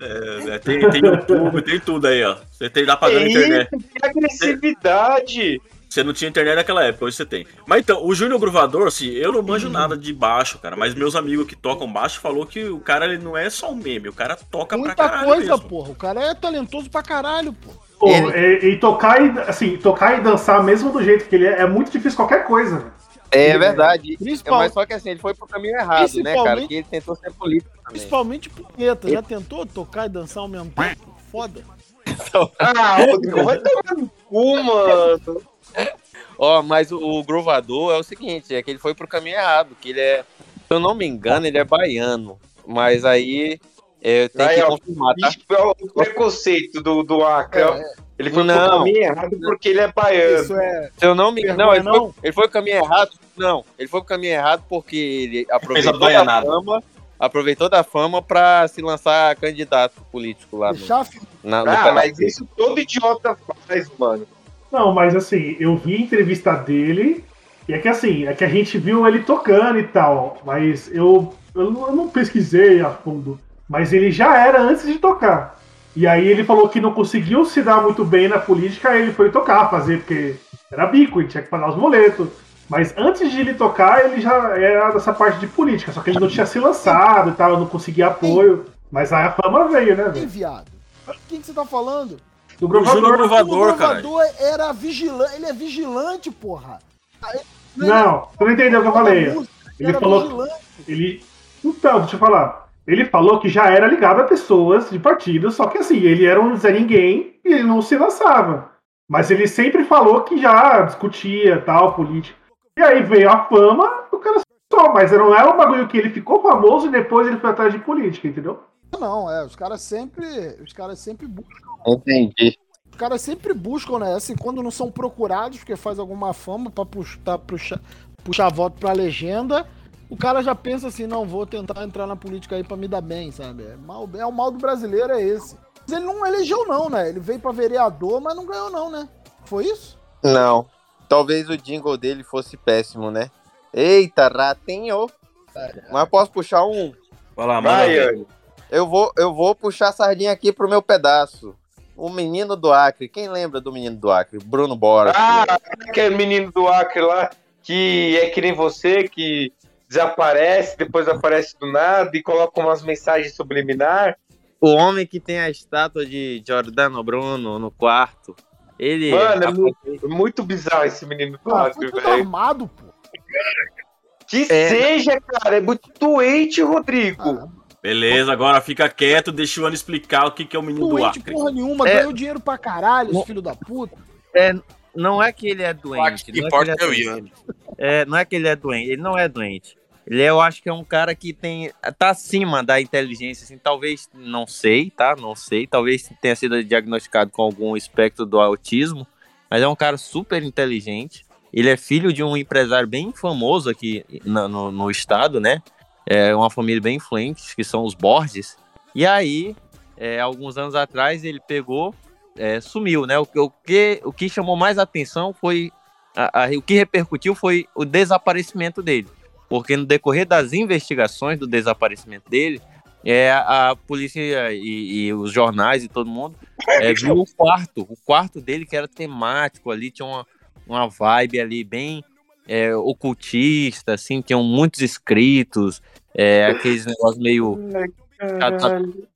É, é, tem, tem YouTube, tem tudo aí, ó. Você tem, dá pra ver na internet.
Que agressividade!
Você não tinha internet naquela época, hoje você tem. Mas então, o Júnior Gruvador, assim, eu não manjo nada de baixo, cara. Mas meus amigos que tocam baixo falou que o cara ele não é só um meme, o cara toca
Muita
pra caralho
coisa,
mesmo.
porra. O cara é talentoso pra caralho, pô.
Pô, e, e tocar e assim, tocar e dançar mesmo do jeito que ele é, é muito difícil qualquer coisa. velho.
É verdade.
Principal-
Mas só que assim, ele foi pro caminho errado, né, cara?
Principalmente-
Que ele tentou ser político também.
Principalmente punheta. Já tentou tocar e dançar ao mesmo tempo? Foda. (laughs)
Ah, (laughs) Rodrigo, vai tomar no cu, mano.
Ó, mas o, o Gruvador é o seguinte, é que ele foi pro caminho errado, que ele é, se eu não me engano, ele é baiano. Mas aí é, tem que
ó,
confirmar, tá?
É o preconceito do, do Acre. ó. Ele foi pro
Não.
caminho errado porque ele é baiano.
Isso é.
Se eu não me engano, não, ele foi,
não?
ele foi pro caminho errado. Não, ele foi pro caminho errado porque ele aproveitou da fama, aproveitou da fama pra se lançar candidato político lá no, na, no
Ah,
canal
mas isso todo idiota faz, mano.
Não, mas assim, eu vi a entrevista dele, e é que assim, é que a gente viu ele tocando e tal, mas eu, eu, não- eu não pesquisei a fundo. Mas ele já era antes de tocar. E aí ele falou que não conseguiu se dar muito bem na política, aí ele foi tocar, fazer, porque era bico, ele tinha que pagar os boletos. Mas antes de ele tocar, ele já era dessa parte de política, só que ele não tinha se lançado e tal, não conseguia apoio. Mas aí a fama veio, né, velho?
viado? Quem que você tá falando?
Do
O Júnior
gravador.
o
Gruvador, cara.
gravador era vigilante. Ele é vigilante, porra. Aí-
Não, você não entendeu o que eu falei.
Música,
Ele
era
falou-
vigilante.
Ele. Então, deixa eu falar. Ele falou que já era ligado a pessoas de partidos, só que assim, ele era um Zé Ninguém e ele não se lançava. Mas ele sempre falou que já discutia tal, política. E aí veio a fama, o cara só, mas não era um bagulho que ele ficou famoso e depois ele foi atrás de política, entendeu?
Não, é. Os caras sempre. Os caras sempre buscam.
Entendi.
Os caras sempre buscam, né? Assim, quando não são procurados, porque faz alguma fama pra puxar, puxar, puxar voto pra legenda, o cara já pensa assim, não, vou tentar entrar na política aí pra me dar bem, sabe? É, mal, é o mal do brasileiro, é esse. Mas ele não elegeu, não, né? Ele veio pra vereador, mas não ganhou, não, né? Foi isso?
Não. Talvez o jingle dele fosse péssimo, né? Eita, ratinho. Mas posso puxar um?
Vai lá,
Vai.
Eu vou, eu vou puxar a sardinha aqui pro meu pedaço. O menino do Acre. Quem lembra do menino do Acre? Bruno Bora.
Ah, aquele menino do Acre lá, que é que nem você, que desaparece, depois aparece do nada e coloca umas mensagens subliminar.
O homem que tem a estátua de Giordano Bruno no quarto. Ele.
Mano, é muito, muito bizarro esse menino do
Ah,
Acre, velho.
armado, pô.
Que
É.
seja, cara, é muito doente, Rodrigo.
Ah,
Beleza, agora fica quieto, deixa o Ano explicar o que, que é o menino do
doente
Acre.
porra nenhuma,
É.
ganhou dinheiro pra caralho, filho da puta.
É, não é que ele é doente.
Que
não é
importa
que
é o
ele
Ian.
doente. É, não é que ele é doente, ele não é doente. Ele é, eu acho que é um cara que tem tá acima da inteligência, assim, talvez, não sei, tá? Não sei, talvez tenha sido diagnosticado com algum espectro do autismo, mas é um cara super inteligente. Ele é filho de um empresário bem famoso aqui na- no, no estado, né? É uma família bem influente, que são os Borges. E aí, é, alguns anos atrás, ele pegou, é, sumiu, né? O, que- o que, o que chamou mais atenção foi. a- a- o que repercutiu foi o desaparecimento dele. Porque no decorrer das investigações do desaparecimento dele, é, a polícia e, e os jornais e todo mundo (laughs) é, viu o quarto, o quarto dele que era temático ali, tinha uma, uma vibe ali bem é, ocultista, assim, tinham muitos escritos, é, aqueles negócios meio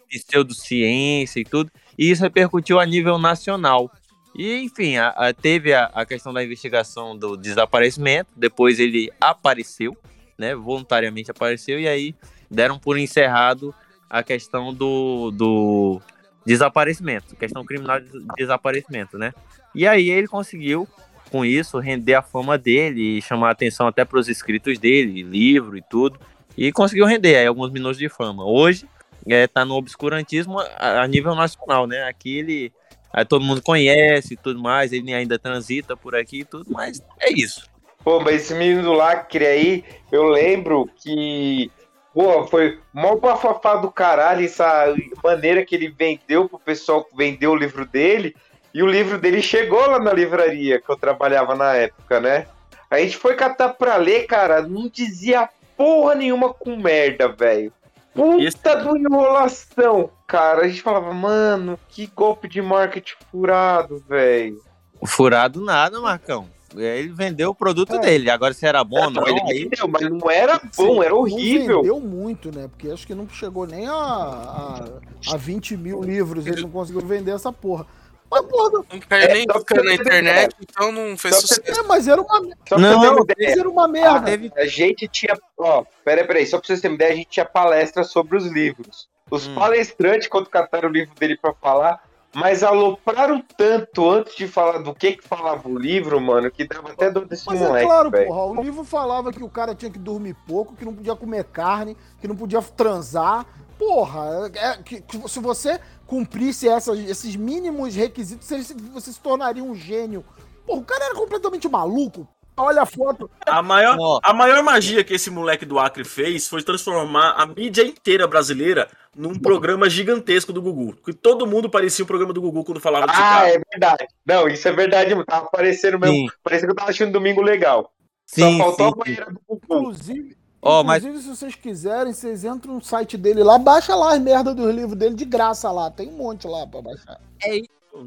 pseudociência e tudo, e isso repercutiu a nível nacional. E, enfim, a- a- teve a, a questão da investigação do desaparecimento, depois ele apareceu, né, voluntariamente apareceu, e aí deram por encerrado a questão do, do desaparecimento, questão criminal de desaparecimento, né. E aí ele conseguiu, com isso, render a fama dele e chamar a atenção até para os escritos dele, livro e tudo, e conseguiu render aí alguns minutos de fama. Hoje, é, tá no obscurantismo a, a nível nacional, né? Aqui ele. aí todo mundo conhece e tudo mais, ele ainda transita por aqui e tudo, mas é isso.
Pô, mas esse menino do lacre aí, eu lembro que. Pô, foi mó bafafá do caralho essa maneira que ele vendeu pro pessoal que vendeu o livro dele. E o livro dele chegou lá na livraria que eu trabalhava na época, né? A gente foi catar pra ler, cara, não dizia porra nenhuma com merda, velho. Puta do enrolação, cara. A gente falava, mano, que golpe de marketing furado, velho.
Furado nada, Marcão. Ele vendeu o produto dele. Agora, se era bom ou não,
ele vendeu, mas não era bom, era horrível.
Não vendeu muito, né? Porque acho que não chegou nem a, a, a 20 mil livros. Ele não conseguiu vender essa porra. Mas, porra,
Não caiu nem tocando na internet, então não fez
Só
sucesso.
é, mas era uma,
pra
Não,
uma ideia,
era uma merda.
a gente tinha. Ó, peraí, peraí, só pra vocês terem ideia, a gente tinha palestra sobre os livros. Os
Hum.
palestrantes, quando cataram o livro dele pra falar, mas alopraram tanto antes de falar do que que falava o livro, mano, que dava até dor desse
Mas é
moleque,
claro,
velho.
porra. O livro falava que o cara tinha que dormir pouco, que não podia comer carne, que não podia transar. Porra, é- que- que se você cumprisse essas- esses mínimos requisitos, você, você se tornaria um gênio. Porra, o cara era completamente maluco. Olha a foto.
A maior, a maior magia que esse moleque do Acre fez foi transformar a mídia inteira brasileira num programa gigantesco do Gugu. Que todo mundo parecia um programa do Gugu quando falava desse
Ah,
cara.
é verdade. Não, isso é verdade. Tava aparecendo mesmo. Parecia que eu tava achando um domingo legal.
Sim,
Só faltou
sim,
a banheira do Gugu.
Inclusive,
Ó, mas-
inclusive se vocês quiserem, vocês entram no site dele lá, baixa lá as merdas dos livros dele de graça lá. Tem um monte lá pra baixar.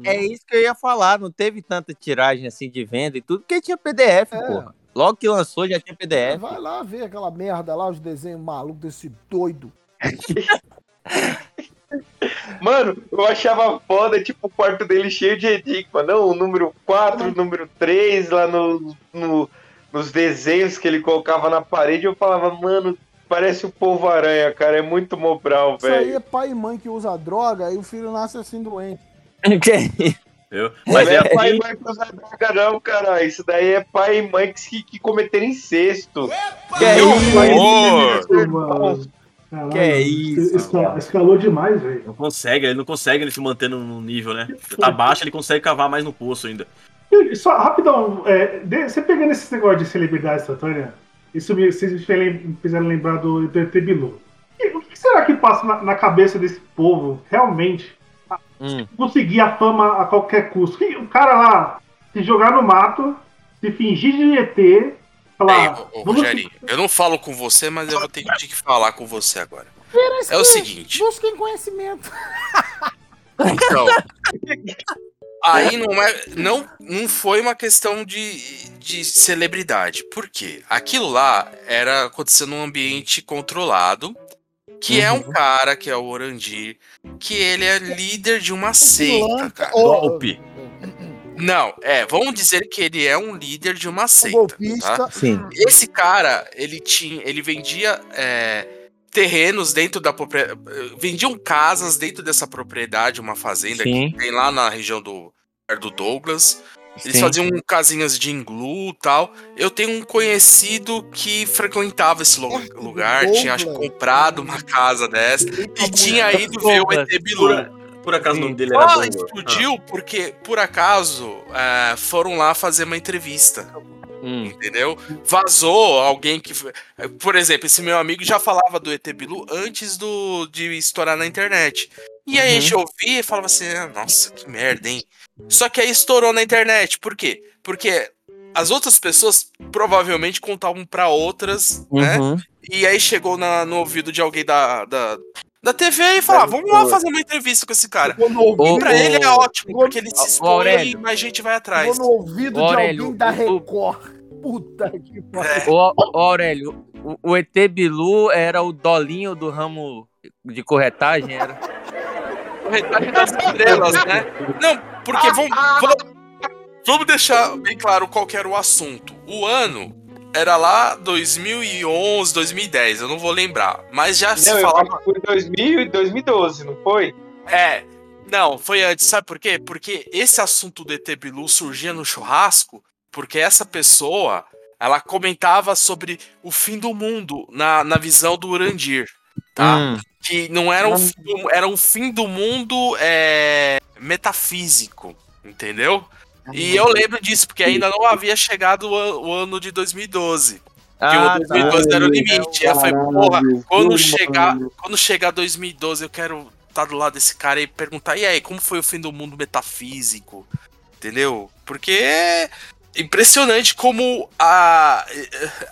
É isso que eu ia falar, não teve tanta tiragem assim de venda e tudo, porque tinha PDF,
É.
porra. Logo que lançou já tinha PDF.
Vai lá ver aquela merda lá, os desenhos malucos desse doido. (laughs)
Mano, eu achava foda, tipo, o quarto dele cheio de enigma. Não, o número 4, o número 3, lá no, no- nos desenhos que ele colocava na parede, eu falava, mano, parece o povo aranha, cara. É muito Mobral,
Isso aí
velho.
é pai e mãe que usa droga e o filho nasce assim doente.
Que-
Entendeu?
Mas não
é
é pai e mãe que usa droga, não, cara. Isso daí é pai e mãe que, que cometeram incesto.
Que é isso?
Mano. Caralho,
Que é isso,
esca- Escalou demais, velho.
não consegue, ele não consegue ele se manter no no nível, né? Tá baixo, ele consegue cavar mais no poço ainda.
E Só rapidão, é, de- você pegando esse negócio de celebridade instantânea, isso me, vocês me fizeram- lembrar do do ET Bilu. E O que será que passa na, na cabeça desse povo, realmente,
Hum.
conseguir a fama a qualquer custo? Que o cara lá se jogar no mato, se fingir de ET,
Ei,
falar.
ô, ô,
"Vamos
Rogerinho, eu não falo com você, mas eu vou ter que falar com você agora. É o seguinte,
Busquem conhecimento.
então. (laughs) Aí não é. Não, não foi uma questão de, de celebridade. Por quê? Aquilo lá era acontecendo num ambiente controlado. Que é um cara, que é o Orandir, que ele é líder de uma seita, cara.
Golpe.
Não, é, vamos dizer que ele é um líder de uma seita.
golpista.
Tá?
Sim.
Esse cara, ele tinha, ele vendia é, terrenos dentro da propriedade, vendiam casas dentro dessa propriedade, uma fazenda
Sim.
que tem lá na região do do Douglas. Eles
Sim.
faziam casinhas de inglu e tal. Eu tenho um conhecido que frequentava esse lu- lugar, tinha acho comprado uma casa dessa e tinha ido ver o ET Bilu.
Por, por acaso o nome dele era
Só
Douglas?
explodiu porque, por acaso, é, foram lá fazer uma entrevista.
Hum.
Entendeu? Vazou alguém que. Por exemplo, esse meu amigo já falava do ET Bilu antes do, de estourar na internet. E aí a gente ouvia e falava assim: "Ah, nossa, que merda, hein? Só que aí estourou na internet. Por quê? Porque as outras pessoas provavelmente contavam pra outras, né?
Uhum.
E aí chegou na- no ouvido de alguém da, da, da TV e falou: vamos lá fazer uma entrevista com esse cara. E pra ele é ótimo, porque ele se expõe e mais gente vai
Vou
atrás.
no ouvido de alguém da Record. Puta que pariu.
Ô, ô, Aurélio, o, o ET Bilu era o dolinho do ramo de corretagem, era?
Corretagem das estrelas, né? Não, porque vamos, vamos, deixar bem claro qual era o assunto. O ano era lá 2011, 2010, eu não vou lembrar. Mas já se
Não, eu
falava.
foi 2000 e 2012, não foi?
É. Não, foi antes, sabe por quê? Porque esse assunto do ET Bilu surgia no churrasco porque essa pessoa ela comentava sobre o fim do mundo na, na visão do Urandir, tá?
Hum.
Que não era um, fim do, era um fim do mundo é, metafísico, entendeu? E eu lembro disso, porque ainda não havia chegado o, an- o ano de 2012. Que
Ah,
o 2012 era o limite. Aí eu falei, porra, quando chegar, quando chegar 2012, eu quero estar do lado desse cara e perguntar, e aí, como foi o fim do mundo metafísico? Entendeu? Porque é impressionante como a,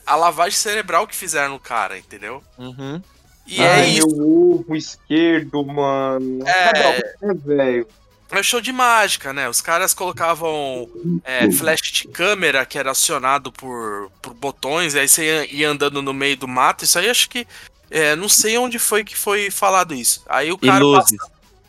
a lavagem cerebral que fizeram no cara, entendeu?
Uhum.
E é
Ai,
isso.
meu ovo esquerdo, mano.
É.
Tá né, velho.
É show de mágica, né? Os caras colocavam é, flash de câmera que era acionado por, por botões, e aí você ia, ia andando no meio do mato. Isso aí acho que. é, não sei onde foi que foi falado isso. Aí o cara passa-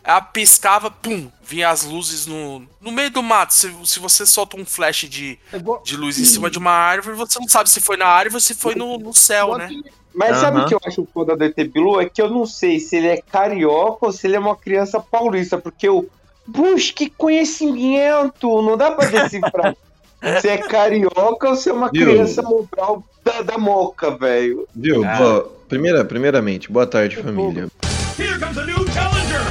ela piscava, pum, vinha as luzes no, no meio do mato. Se, se você solta um flash de,
É
de luz em cima de uma árvore, você não sabe se foi na árvore ou se foi no, no céu, né?
Mas sabe
Aham.
o que eu acho foda do ET Bilu? É que eu não sei se ele é carioca ou se ele é uma criança paulista, porque eu busque conhecimento, não dá pra decifrar (laughs) se é carioca ou se é uma
Viu?
criança mobral da, da moca, velho.
Viu?
Ah.
Boa- primeira, primeiramente, boa tarde, família.
Here comes a new challenger.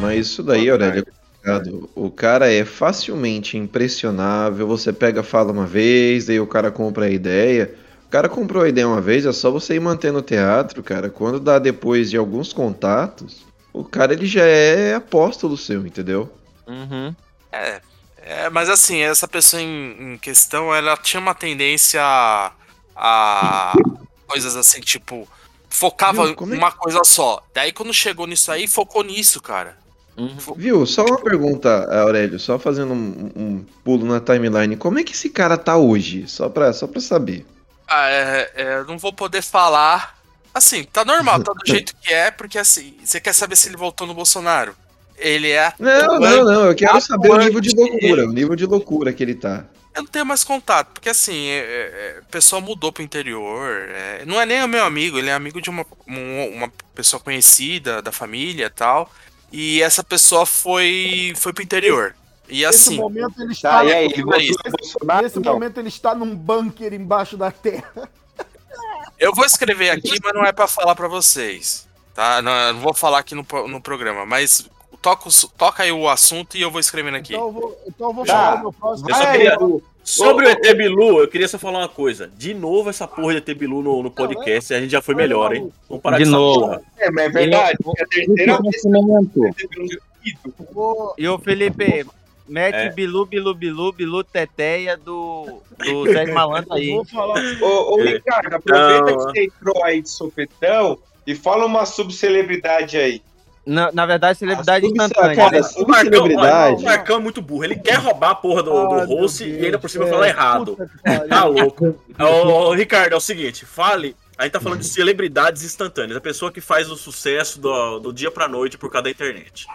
Mas isso daí, Aurélio, é complicado. O cara é facilmente impressionável. Você pega, fala uma vez, daí o cara compra a ideia. O cara comprou a ideia uma vez, é só você ir mantendo o teatro, cara. Quando dá depois de alguns contatos, o cara ele já é apóstolo seu, entendeu?
Uhum.
É, é, mas assim, essa pessoa em, em questão, ela tinha uma tendência a, a coisas assim, tipo, focava
Viu,
em
é
uma coisa só. Daí quando chegou nisso aí, focou nisso, cara.
Viu? Só uma pergunta, Aurélio, só fazendo um, um pulo na timeline. Como é que esse cara tá hoje? Só pra, só pra saber.
Ah, é, é, eu não vou poder falar. Assim, tá normal, tá do (laughs) jeito que é, porque assim, você quer saber se ele voltou no Bolsonaro? Ele é.
Não, não, não. Eu quero saber o nível de loucura, o nível de loucura que ele tá.
Eu não tenho mais contato, porque assim, é, é, é, o pessoal mudou pro interior. é, não é nem o meu amigo, ele é amigo de uma, um- uma pessoa conhecida da família e tal. E essa pessoa foi, foi pro interior. E
Nesse
assim.
momento ele
Tá,
está.
e aí?
Nesse
Não.
momento ele está num bunker embaixo da terra.
Eu vou escrever aqui, mas não é pra falar pra vocês. Tá? Não, não vou falar aqui no, no programa, mas toca, toca aí o assunto e eu vou escrevendo aqui.
Então eu vou, então eu vou
Tá.
falar o meu próximo.
Eu só
Vai,
queria-
Edu.
Sobre o ET Bilu, eu queria só falar uma coisa. De novo essa porra de ET Bilu no, no podcast, a gente já foi melhor, hein? Vamos parar
De novo.
porra.
É, mas é verdade. É a terceira vez
E o Felipe, mete
É.
Bilu, Bilu, Bilu, Bilu Teteia do, do Sérgio Malandro aí.
vou falar.
Ô, ô
É.
Ricardo, aproveita
Não.
que você entrou aí de sopetão e fala uma subcelebridade aí.
Na, na verdade, celebridade
A
instantânea.
cara,
né?
O Marcão, o é muito burro. Ele quer roubar a porra do, do
Ah,
host
Deus,
e ainda por cima
é,
fala errado. (laughs) Tá louco. Ô, ô, Ricardo, é o seguinte, fale. A gente tá falando de celebridades instantâneas, a pessoa que faz o sucesso do, do dia pra noite por causa da internet.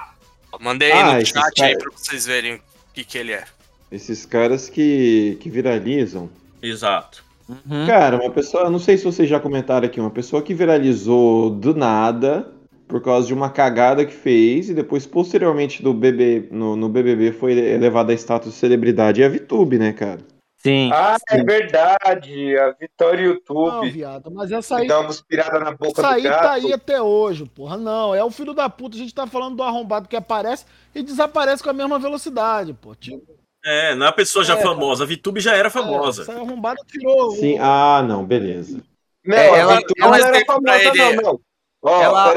Mandei aí
Ah,
no chat aí
caras-
pra vocês verem o que, que ele é.
Esses caras que, que viralizam.
Exato.
Uhum.
Cara, uma pessoa, não sei se vocês já comentaram aqui, uma pessoa que viralizou do nada, por causa de uma cagada que fez e depois, posteriormente, do BB, no, no BBB foi elevada a status de celebridade é a VTube, né, cara?
Sim.
Ah, é verdade. A Vitória
Não,
YouTube.
viado, mas essa aí.
Dá uma inspirada na boca
Isso
do
aí
gato.
tá aí até hoje, porra. Não, é o filho da puta. A gente tá falando do arrombado que aparece e desaparece com a mesma velocidade, pô. Tipo,
É, não é a pessoa já
É,
famosa. A VTube já era famosa.
essa arrombada tirou.
Sim, ah, não, beleza.
Não,
É,
a
ela-
VTube
ela
não era famosa,
ele.
não, não. Ó,
Ela-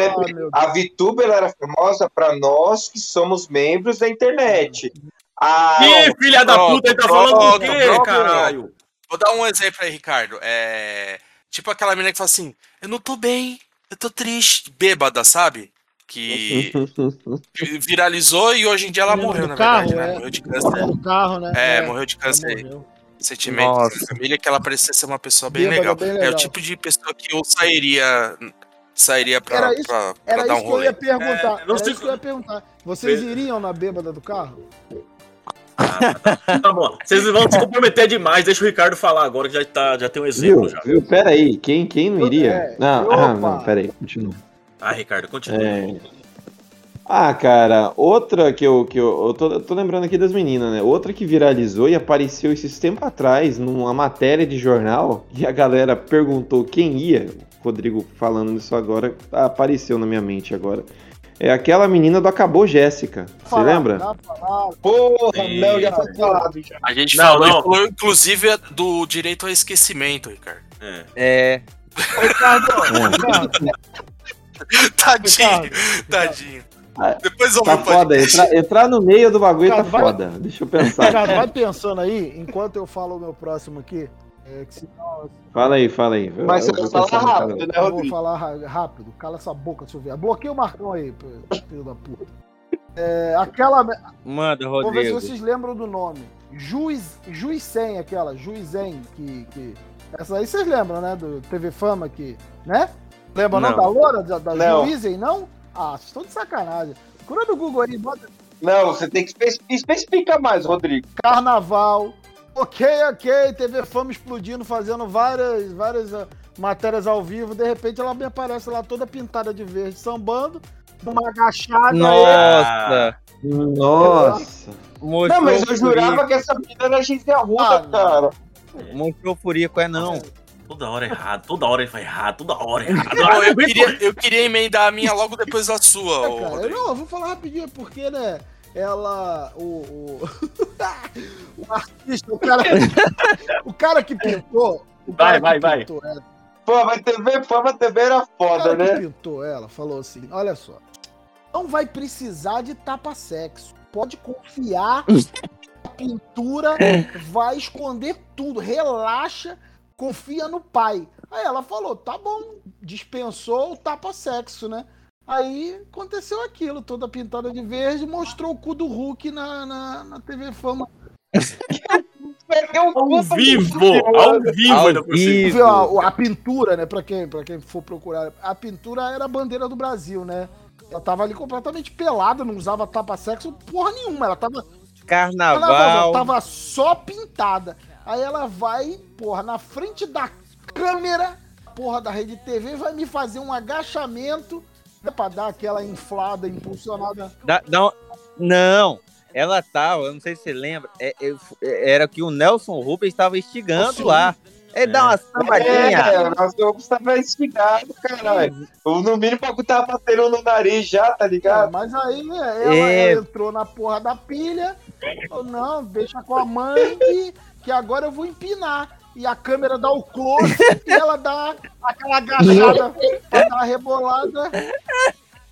Ah,
a VTube ela era famosa pra nós que somos membros da internet. A...
Ih, filha da puta, ele tá falando do quê,
pronto.
caralho?
Vou dar um exemplo aí, Ricardo. É. Tipo aquela menina que fala assim: Eu não tô bem, eu tô triste, bêbada, sabe? Que (laughs) viralizou e hoje em dia ela morreu,
do
na
carro,
verdade, né?
é?
Morreu de câncer.
No carro, né?
É, morreu de câncer
morreu.
sentimento
Nossa.
da família, que ela parecia ser uma pessoa bem
Bêbada,
legal.
bem
É
legal.
o tipo de pessoa que eu sairia. Sairia pra,
Era isso-
pra, pra
Era
dar um
isso que eu
rolê.
ia perguntar.
É, não
Era
sei
isso que eu ia perguntar. Vocês iriam na bêbada do carro? (laughs)
Tá bom. Vocês vão se comprometer demais. Deixa o Ricardo falar agora que já, tá, já tem um exemplo
Viu?
já.
Viu? Pera aí, quem, quem não iria?
É,
Não,
opa.
ah, não, pera aí, continua.
Ah, Ricardo, continua.
É. Ah, cara, outra que eu, que eu, eu tô, eu tô lembrando aqui das meninas, né? Outra que viralizou e apareceu esses tempos atrás numa matéria de jornal e a galera perguntou quem ia. Rodrigo falando isso agora, apareceu na minha mente agora. É aquela menina do Acabou Jéssica. Você lembra?
dá pra falar.
Porra,
Sim.
não, já foi falado já.
A gente
Não,
falou,
não.
falou, inclusive, do direito ao esquecimento, Ricardo.
É.
É. (laughs)
Ricardo, Ricardo,
Tadinho, tadinho.
Ah,
Depois eu
Tá
vou
foda, entrar, entrar no meio do bagulho tá
Cara, vai-
foda. Deixa eu pensar.
Ricardo, vai pensando aí, enquanto eu falo o meu próximo aqui. É, senão
Fala aí, fala aí. Eu-
Mas
eu
você
vou
vai falar rápido, né,
eu vou
Rodrigo?
falar rápido. Cala essa boca, seu viado. Bloqueia o Marcão aí, filho da puta. É, aquela.
Manda,
Vou ver se
Rodrigo.
vocês lembram do nome. Juiz, Juizem, aquela, Juizem, que, que. Essa aí vocês lembram, né? Do TV Fama que. Né? Lembra não,
Não.
da Loura, da, da
Não.
Juizem, não? Ah, vocês estão de sacanagem. Procura no Google aí, bota
Não, você tem que espe- especificar mais, Rodrigo.
Carnaval. Ok, ok, TV Fama explodindo, fazendo várias, várias ah, matérias ao vivo. De repente ela me aparece lá toda pintada de verde, sambando, uma agachada.
Nossa.
Nossa.
Mostrou
Não, mas eu jurava
furico.
que essa menina era Gisele Arruda,
Ah,
cara.
Mostrou furico, é não.
Toda hora errado, toda hora ele vai errado, toda hora (laughs) errado.
Não, eu queria, eu queria emendar a minha logo depois da sua,
É,
ô,
cara, não, eu vou falar rapidinho, porque, né? Ela. O. O, (laughs) o artista, o cara. o cara que pintou. O cara
Vai,
que
vai, vai.
ela,
Fama TV, Fama TV era
o
foda,
cara que
né?
pintou ela falou assim: olha só. Não vai precisar de tapa-sexo. Pode confiar. (laughs) A pintura vai esconder tudo. Relaxa, confia no pai. Aí ela falou: tá bom, dispensou o tapa-sexo, né? Aí aconteceu aquilo, toda pintada de verde, mostrou o cu do Hulk na, na, na TV Fama.
Ao vivo, ao vivo
Ao vivo.
A, a pintura, né? Pra quem, pra quem for procurar, a pintura era a bandeira do Brasil, né? Ela tava ali completamente pelada, não usava tapa-sexo, porra nenhuma. Ela tava Ela
Carnaval.
tava só pintada. Aí ela vai, porra, na frente da câmera, porra da rede TV, vai me fazer um agachamento né, pra dar aquela inflada, impulsionada.
Dá- dá um- Não, ela tava, eu não sei se você lembra, é- é- era que o Nelson Rubens estava instigando lá. Ele dá uma sambadinha.
É, nosso Rubens tava instigado, caralho. No mínimo, o bagulho tava batendo no nariz já, tá
É,
ligado?
mas aí né, ela,
É.
ela entrou na porra da pilha. Falou, não, deixa com a mãe que, que agora eu vou empinar. E a câmera dá o close e ela dá aquela agachada (laughs) pra dar uma rebolada.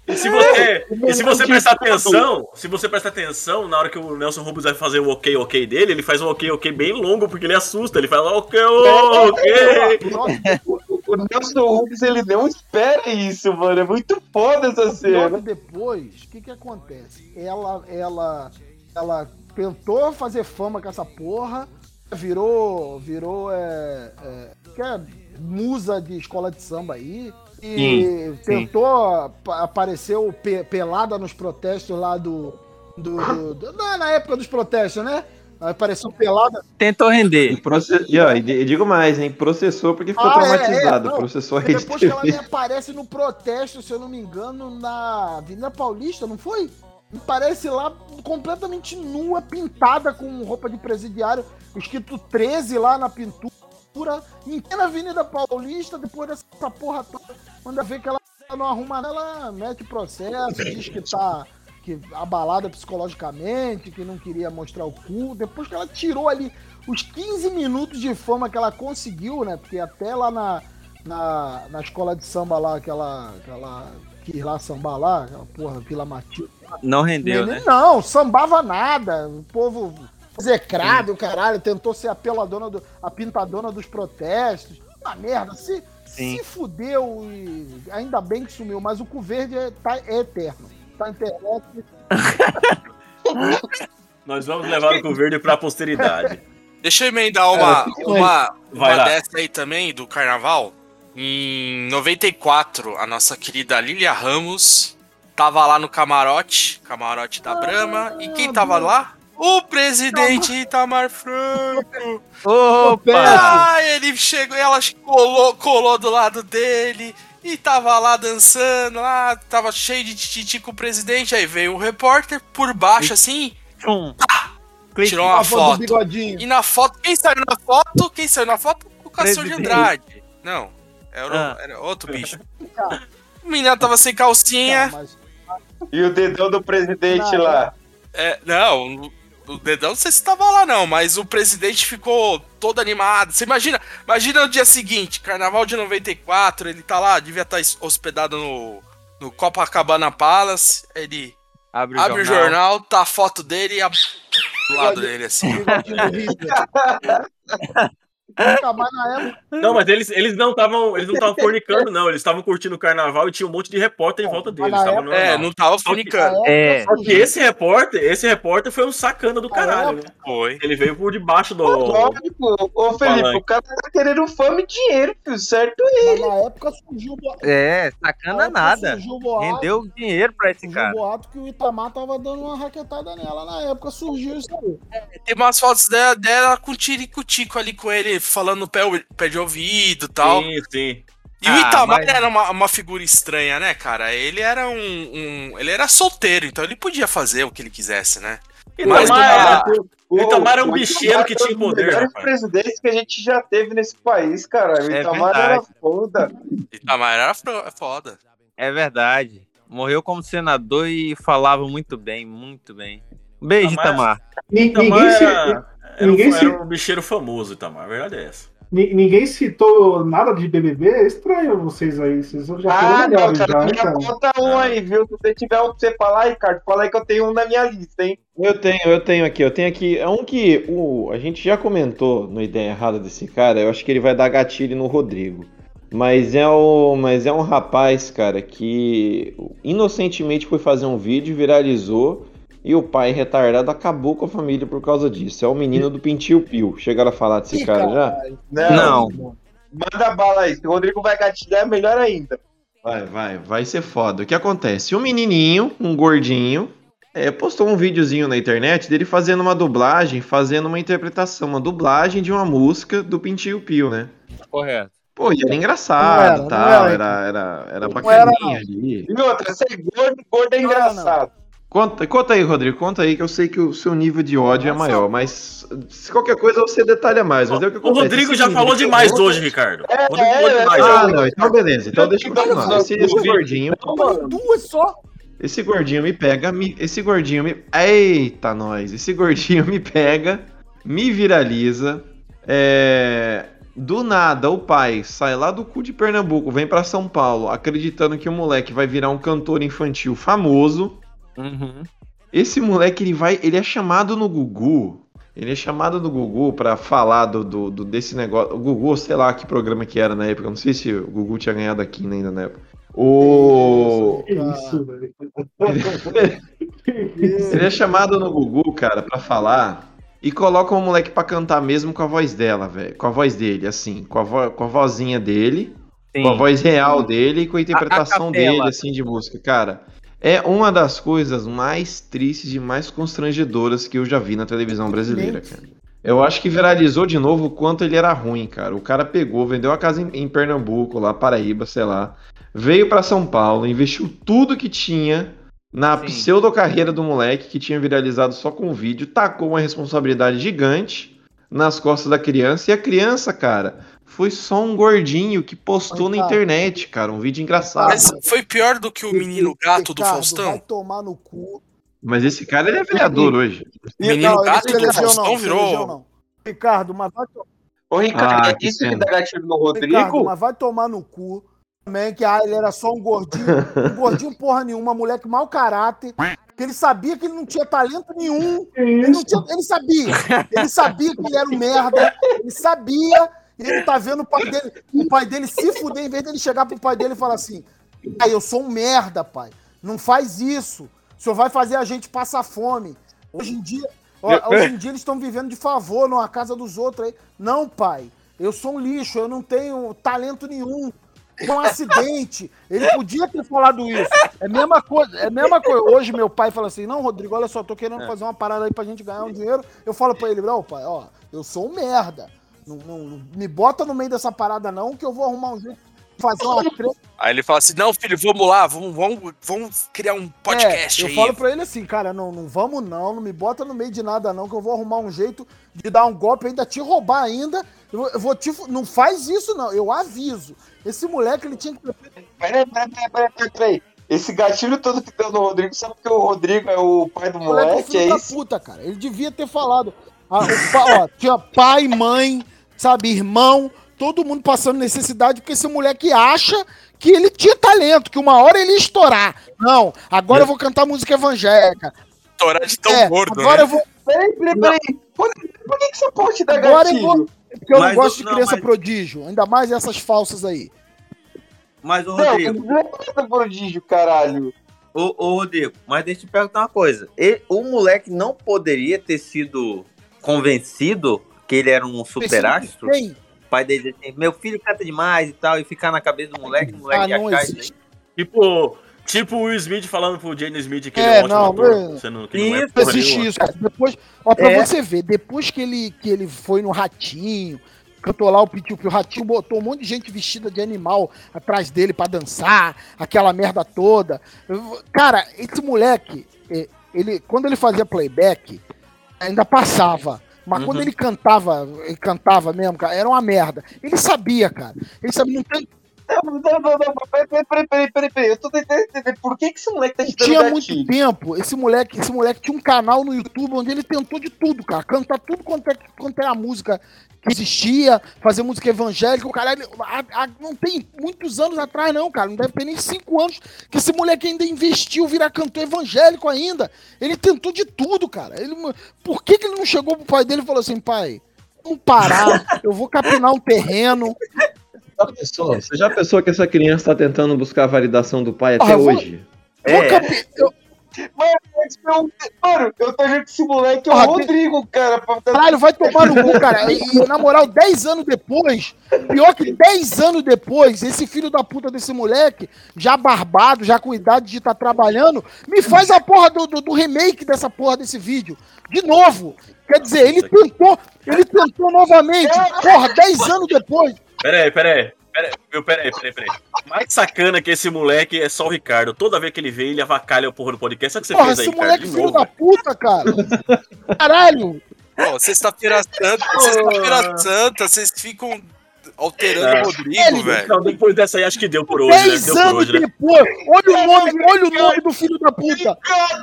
E se você, e se você prestar atenção, se você prestar atenção, na hora que o Nelson Rubens vai fazer o ok, ok dele, ele faz um ok, ok bem longo, porque ele assusta. Ele fala ok, ok.
Nossa, (laughs)
O Nelson Rubens, ele não espera isso, mano. É muito foda essa cena.
depois, o que que acontece? Ela, ela, ela tentou fazer fama com essa porra, virou, virou, é, é, que é musa de escola de samba aí, e
Sim, sim.
tentou, apa- apareceu pe- pelada nos protestos lá do, do, do- do- na, na época dos protestos, né? Apareceu pelada.
Tentou render.
E, e, ó, e digo mais, hein? Processou porque ficou
Ah, é,
traumatizado.
é, não.
processou a
depois que ela me aparece no protesto, se eu não me engano, na Avenida Paulista, não foi? Me parece lá completamente nua, pintada com roupa de presidiário, escrito 13 lá na pintura, em plena Avenida Paulista, depois dessa porra toda, manda ver que ela não arruma nada, ela mete processo, diz que tá que abalada psicologicamente, que não queria mostrar o cu. Depois que ela tirou ali os 15 minutos de fama que ela conseguiu, né? Porque até lá na, na, na escola de samba lá, aquela, aquela quis lá sambar lá, aquela porra, Vila Matilde.
Não rendeu,
Menino,
né?
Não, sambava nada. O povo execrado, o caralho, tentou ser a peladona, do, a pintadona dos protestos. Uma merda, se,
Sim.
se fudeu e ainda bem que sumiu, mas o cu verde é, tá, é eterno. Tá internet. (laughs)
Nós vamos levar o cu verde pra posteridade.
Deixa eu emendar uma,
É,
uma, uma
lá.
dessa aí também, do carnaval. Em 94, a nossa querida Lilia Ramos tava lá no camarote, camarote da Brahma. E quem tava lá? O presidente Itamar Franco. (laughs)
Opa!
Ah, ele chegou e ela colou, colou do lado dele. E tava lá dançando, lá, tava cheio de tititi com o presidente. Aí veio um repórter por baixo, assim,
Tchum.
tirou uma
A foto.
E na foto, quem saiu na foto? Quem saiu na foto? O Cassio de. Andrade. Não, era,
Ah.
era outro bicho. (laughs) O menino tava sem calcinha.
Mas
E o dedão do presidente
Não,
lá.
É, não, o, o dedão não sei se tava lá não, mas o presidente ficou todo animado. Você imagina, imagina no dia seguinte, carnaval de 94, ele tá lá, devia estar hospedado no, no Copacabana Palace, ele
Abre o
abre o
jornal.
jornal, tá a foto dele e a (laughs) do lado dele assim. (laughs)
Não, mas eles, eles não estavam eles não estavam fornicando, não. Eles estavam curtindo o carnaval e tinha um monte de repórter em volta deles.
época-
É, não tava fornicando.
É.
Só que esse repórter, esse repórter foi um sacana do caralho, né?
Foi.
Ele veio por debaixo do.
Lógico, ô Felipe,
Palanque.
o cara tá querendo fama e dinheiro, filho, certo?
Mas na época surgiu o boato.
É, sacana nada.
Surgiu o boato,
Rendeu dinheiro pra esse
surgiu o
cara.
boato que o Itamar tava dando uma raquetada nela. Na época surgiu isso aí.
Tem umas fotos dela, dela com tirico-tico ali com ele, falando no pé, pé de ouvido e tal.
Sim, sim.
E o
Ah,
Itamar
mas-
era uma, uma figura estranha, né, cara? Ele era um, um- Ele era solteiro, então ele podia fazer o que ele quisesse, né? Mas
Itamar era,
O-
Itamar era um
o
bicheiro que tinha
um
poder,
melhores
rapaz.
presidentes que a gente já teve nesse país, cara. O
É
Itamar era
verdade.
foda.
Itamar era foda.
É verdade. Morreu como senador e falava muito bem, muito bem. Beijo,
Itamar-
Itamar.
Itamar
ci-
era, era, um,
ninguém se-
era um bicheiro famoso, Itamar. A verdade é essa.
ni- ninguém citou nada de BBB. É estranho vocês aí. Vocês já
Ah, não, cara,
já, né,
minha
cara?
conta um aí, viu? Se você tiver um pra você falar, Ricardo, fala aí que eu tenho um na minha lista, hein?
Eu tenho, eu tenho aqui, eu tenho aqui. É um que o, a gente já comentou no ideia errada desse cara. Eu acho que ele vai dar gatilho no Rodrigo. Mas é, o, mas é um rapaz, cara, que inocentemente foi fazer um vídeo, viralizou. E o pai retardado acabou com a família por causa disso. É o menino do Pintil Pio. Chegaram a falar desse
Ih,
cara já?
Não.
Manda bala aí. Se o Rodrigo vai gatilhar, é melhor ainda.
Vai, vai, vai ser foda. O que acontece? Um menininho, um gordinho, é, postou um videozinho na internet dele fazendo uma dublagem, fazendo uma interpretação, uma dublagem de uma música do Pintinho Pio, né?
Correto.
Pô, e era
Não
engraçado,
era, não
tal,
era.
era, era, era
Não
bacaninha
era, não.
ali.
E outra, ser gordo, gordo é
Não,
engraçado.
Conta, conta aí, Rodrigo, conta aí que eu sei que o seu nível de ódio é maior, mas se qualquer coisa você detalha mais. Mas é o que
O. Rodrigo
Esse
já
menino
falou
que eu
demais
vou-
hoje, Ricardo.
É,
O Rodrigo falou
é,
demais
é.
Ah, não, então beleza. Então deixa eu continuar. Esse, esse gordinho,
Duas só.
Esse gordinho me pega, me- esse gordinho me. Eita, nós! Esse gordinho me pega, me viraliza. É. Do nada, o pai sai lá do cu de Pernambuco, vem pra São Paulo, acreditando que o moleque vai virar um cantor infantil famoso.
Uhum.
Esse moleque, ele vai. Ele é chamado no Gugu. Ele é chamado no Gugu pra falar do, do- do- desse negócio. O Gugu, sei lá que programa que era na época. eu Não sei se o Gugu tinha ganhado aqui ainda na época. O.
Que isso, velho. (laughs)
Ele é chamado no Gugu, cara, pra falar e coloca o moleque pra cantar mesmo com a voz dela, velho. Com a voz dele, assim, com a, vo- com a vozinha dele,
Sim.
com a voz real dele e com a interpretação
capela.
dele, assim, de música. Cara, É uma das coisas mais tristes e mais constrangedoras que eu já vi na televisão brasileira, cara. Eu acho que viralizou de novo o quanto ele era ruim, cara. O cara pegou, vendeu a casa em, em Pernambuco, lá, Paraíba, sei lá. Veio pra São Paulo, investiu tudo que tinha na pseudo-carreira do moleque que tinha viralizado só com o vídeo, tacou uma responsabilidade gigante nas costas da criança. E a criança, cara, foi só um gordinho que postou na
Ricardo.
internet, cara, um vídeo engraçado.
Mas foi pior do que o menino gato do
Ricardo,
Faustão?
Vai tomar no cu.
Mas esse cara, ele é vereador hoje.
Menino
Não, ele
gato do Faustão
não,
virou-
não. Ricardo, mas vai, to-
Ô, Ricardo,
Ah,
é isso que dá gatilho no
Ricardo,
Rodrigo?
mas vai tomar no cu. Também que ah, ele era só um gordinho. Um (laughs) gordinho porra nenhuma, moleque mau caráter. Que ele sabia que ele não tinha talento nenhum. Ele, não tinha- ele sabia. Ele sabia que ele era um merda. Ele sabia. E ele tá vendo o pai dele, o pai dele se fuder, em vez dele chegar pro pai dele e falar assim: Pai, eu sou um merda, pai. Não faz isso. O senhor vai fazer a gente passar fome. Hoje em dia, (laughs) hoje em dia eles estão vivendo de favor numa casa dos outros aí. Não, pai. Eu sou um lixo, eu não tenho talento nenhum. Foi um acidente. Ele podia ter falado isso. É a mesma coisa. É a mesma coisa. Hoje meu pai fala assim: "Não, Rodrigo, olha só, tô querendo fazer uma parada aí pra gente ganhar um dinheiro". Eu falo pra ele: "Não, pai, ó, eu sou um merda. Não, não- não me bota no meio dessa parada não, que eu vou arrumar um jeito de fazer uma (laughs) treta
Aí ele fala assim: não, filho, vamos lá, vamos, vamos, vamos criar um podcast
É, eu
aí.
falo pra ele assim, cara, não, não vamos não, não me bota no meio de nada não, que eu vou arrumar um jeito de dar um golpe, ainda te roubar ainda. Eu vou, eu vou te... Não faz isso não, eu aviso. Esse moleque, ele tinha que...
Peraí, peraí, peraí, peraí, peraí, peraí. Esse gatilho todo que deu no Rodrigo, só porque o Rodrigo é o pai do
O moleque é
moleque,
filho
é
da
isso?
puta, cara. Ele devia ter falado. Ah, o pa- ó, tinha pai, mãe, sabe, irmão, todo mundo passando necessidade, porque esse moleque acha que ele tinha talento, que uma hora ele ia estourar. Não, agora eu vou cantar música evangélica.
Estourar de tão
É,
gordo,
agora
né?
eu vou.
Peraí, peraí, peraí. Por, por que, que essa porra te dá
Agora eu
gatilho?
vou. Porque eu
Mas
não gosto
eu-
de
não,
criança
mas-
prodígio, ainda mais essas falsas aí.
Mas, ô
Não,
Rodrigo,
não é nada prodígio, caralho.
ô, ô, Rodrigo, mas deixa eu te perguntar uma coisa. Ele- o moleque não poderia ter sido convencido que ele era um superastro?
Quem?
O pai dele assim, meu filho canta demais e tal, e ficar na cabeça do moleque, o moleque
Ah, não
achar isso
existe.
Tipo, tipo o Will Smith falando pro Jane Smith que ele
É,
é um ótimo
não,
ator,
não-
sendo que não é
existe
nenhuma.
isso, cara. Depois, ó, pra
É.
você ver, depois que ele, que ele foi no Ratinho, cantou lá o Pitiu, o Ratinho botou um monte de gente vestida de animal atrás dele pra dançar, aquela merda toda. Cara, esse moleque, eh, ele, quando ele fazia playback, ainda passava. Mas quando
Uhum.
ele cantava, ele cantava mesmo, cara, era uma merda. Ele sabia, cara. Ele sabia, não tem,
Não, não, não, não, peraí, peraí, peraí, peraí, peraí. Eu tô tentando entender por que, que esse moleque tá te dando
tinha
gatilho.
muito tempo, esse moleque, esse moleque tinha um canal no YouTube onde ele tentou de tudo, cara. Cantar tudo quanto é, quanto é a música que existia, fazer música evangélica, o caralho. a- a- não tem muitos anos atrás, não, cara. Não deve ter nem cinco anos que esse moleque ainda investiu virar cantor evangélico ainda. Ele tentou de tudo, cara. Ele, por que, que ele não chegou pro pai dele e falou assim, pai? Vamos parar, eu vou capinar um terreno.
Já pensou? Você já pensou que essa criança tá tentando buscar a validação do pai até
Ah, eu vou-
hoje?
Vou
É.
eu-
Mano, mas eu- mano, eu tô achando que esse moleque é o Rodrigo, cara. pra-
Caralho, vai tomar no cu, cara. E, na moral, 10 anos depois, pior que 10 anos depois, esse filho da puta desse moleque, já barbado, já com idade de estar trabalhando, me faz a porra do, do, do remake dessa porra desse vídeo. De novo. Quer dizer, ele tentou, ele tentou novamente. Porra, 10 anos depois.
Peraí, peraí. Peraí, viu, peraí, peraí, peraí. Mais sacana que esse moleque é só o Ricardo. Toda vez que ele vem, ele avacalha o porra do podcast. Sabe o que você
Porra,
fez aí,
esse moleque filho da puta, cara. Caralho.
Pô, sexta-feira santa, sexta-feira santa, vocês ficam alterando
É.
o Rodrigo, velho.
Não, depois dessa aí, acho que deu por hoje, né?
10
Deu por
anos
hoje, né?
depois. Olha o nome, olha o nome do filho da puta.